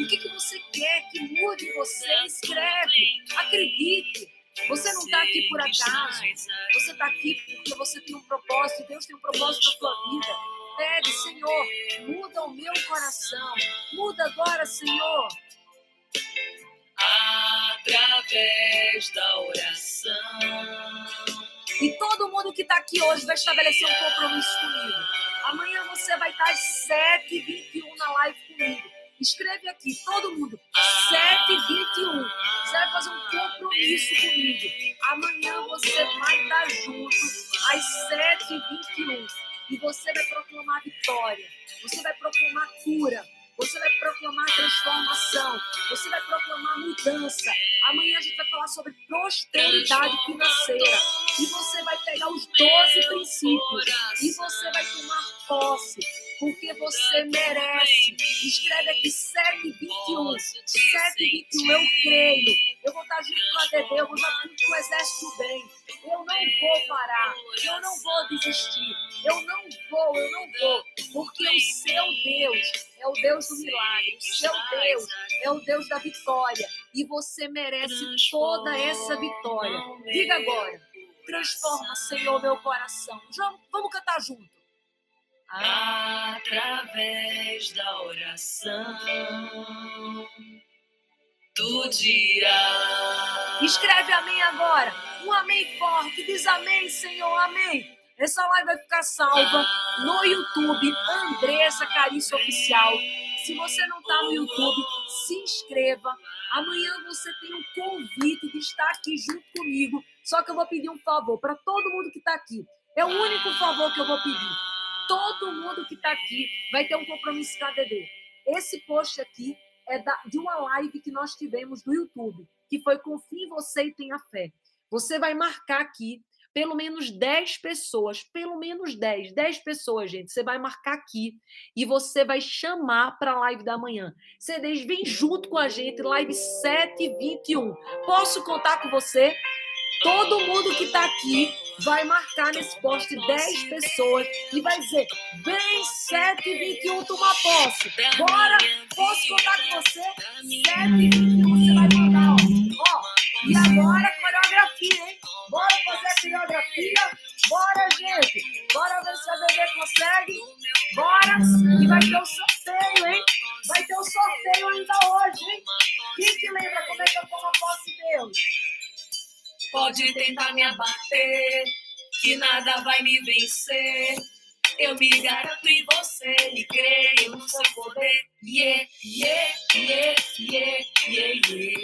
O que, que você quer que mude você? Escreve. Acredite. Você não está aqui por acaso. Você está aqui porque você tem um propósito. Deus tem um propósito na sua vida. Pede, Senhor, muda o meu coração. Muda agora, Senhor através da oração. E todo mundo que está aqui hoje vai estabelecer um compromisso comigo. Amanhã você vai estar às 7h21 na live comigo. Escreve aqui, todo mundo, 7h21. Você vai fazer um compromisso comigo. Amanhã você vai estar junto às 7h21. E você vai proclamar vitória. Você vai proclamar cura você vai proclamar transformação. Você vai proclamar mudança. Amanhã a gente vai falar sobre prosperidade financeira. E você vai pegar os 12 princípios. E você vai tomar posse. Porque você merece. Escreve aqui 721. 721, eu creio. Eu vou estar junto com a DD, eu vou estar junto com o exército bem. Eu não vou parar. Eu não vou desistir. Eu não vou, eu não vou. Porque o seu Deus é o Deus do milagre, o seu Deus é o Deus da vitória e você merece toda essa vitória. Diga agora: transforma, Senhor, meu coração. Vamos cantar junto. Através da oração, tu dirás. Escreve amém agora. Um amém forte. Diz amém, Senhor, amém. Essa live vai ficar salva no YouTube, Andressa Carício Oficial. Se você não está no YouTube, se inscreva. Amanhã você tem um convite de estar aqui junto comigo. Só que eu vou pedir um favor para todo mundo que está aqui. É o único favor que eu vou pedir. Todo mundo que está aqui vai ter um compromisso KDD. Esse post aqui é da, de uma live que nós tivemos do YouTube, que foi Confie em Você e Tenha Fé. Você vai marcar aqui pelo menos 10 pessoas, pelo menos 10, 10 pessoas, gente. Você vai marcar aqui e você vai chamar para a live da manhã. CDs, vem junto com a gente, live 721. Posso contar com você? Todo mundo que está aqui vai marcar nesse post 10 pessoas e vai dizer: vem 721 tomar posse. Bora, posso contar com você? 721 você vai mandar, ó. ó e agora, coreografia, hein? Bora fazer a coreografia? Bora, gente! Bora ver se a bebê consegue. Bora! E vai ter o um sorteio, hein? Vai ter o um sorteio ainda hoje, hein? Quem que lembra como é que eu tomo a posse de Deus? Pode tentar me abater, que nada vai me vencer. Eu me garanto em você e creio no seu poder. Yeah, yeah, yeah, yeah, yeah, yeah.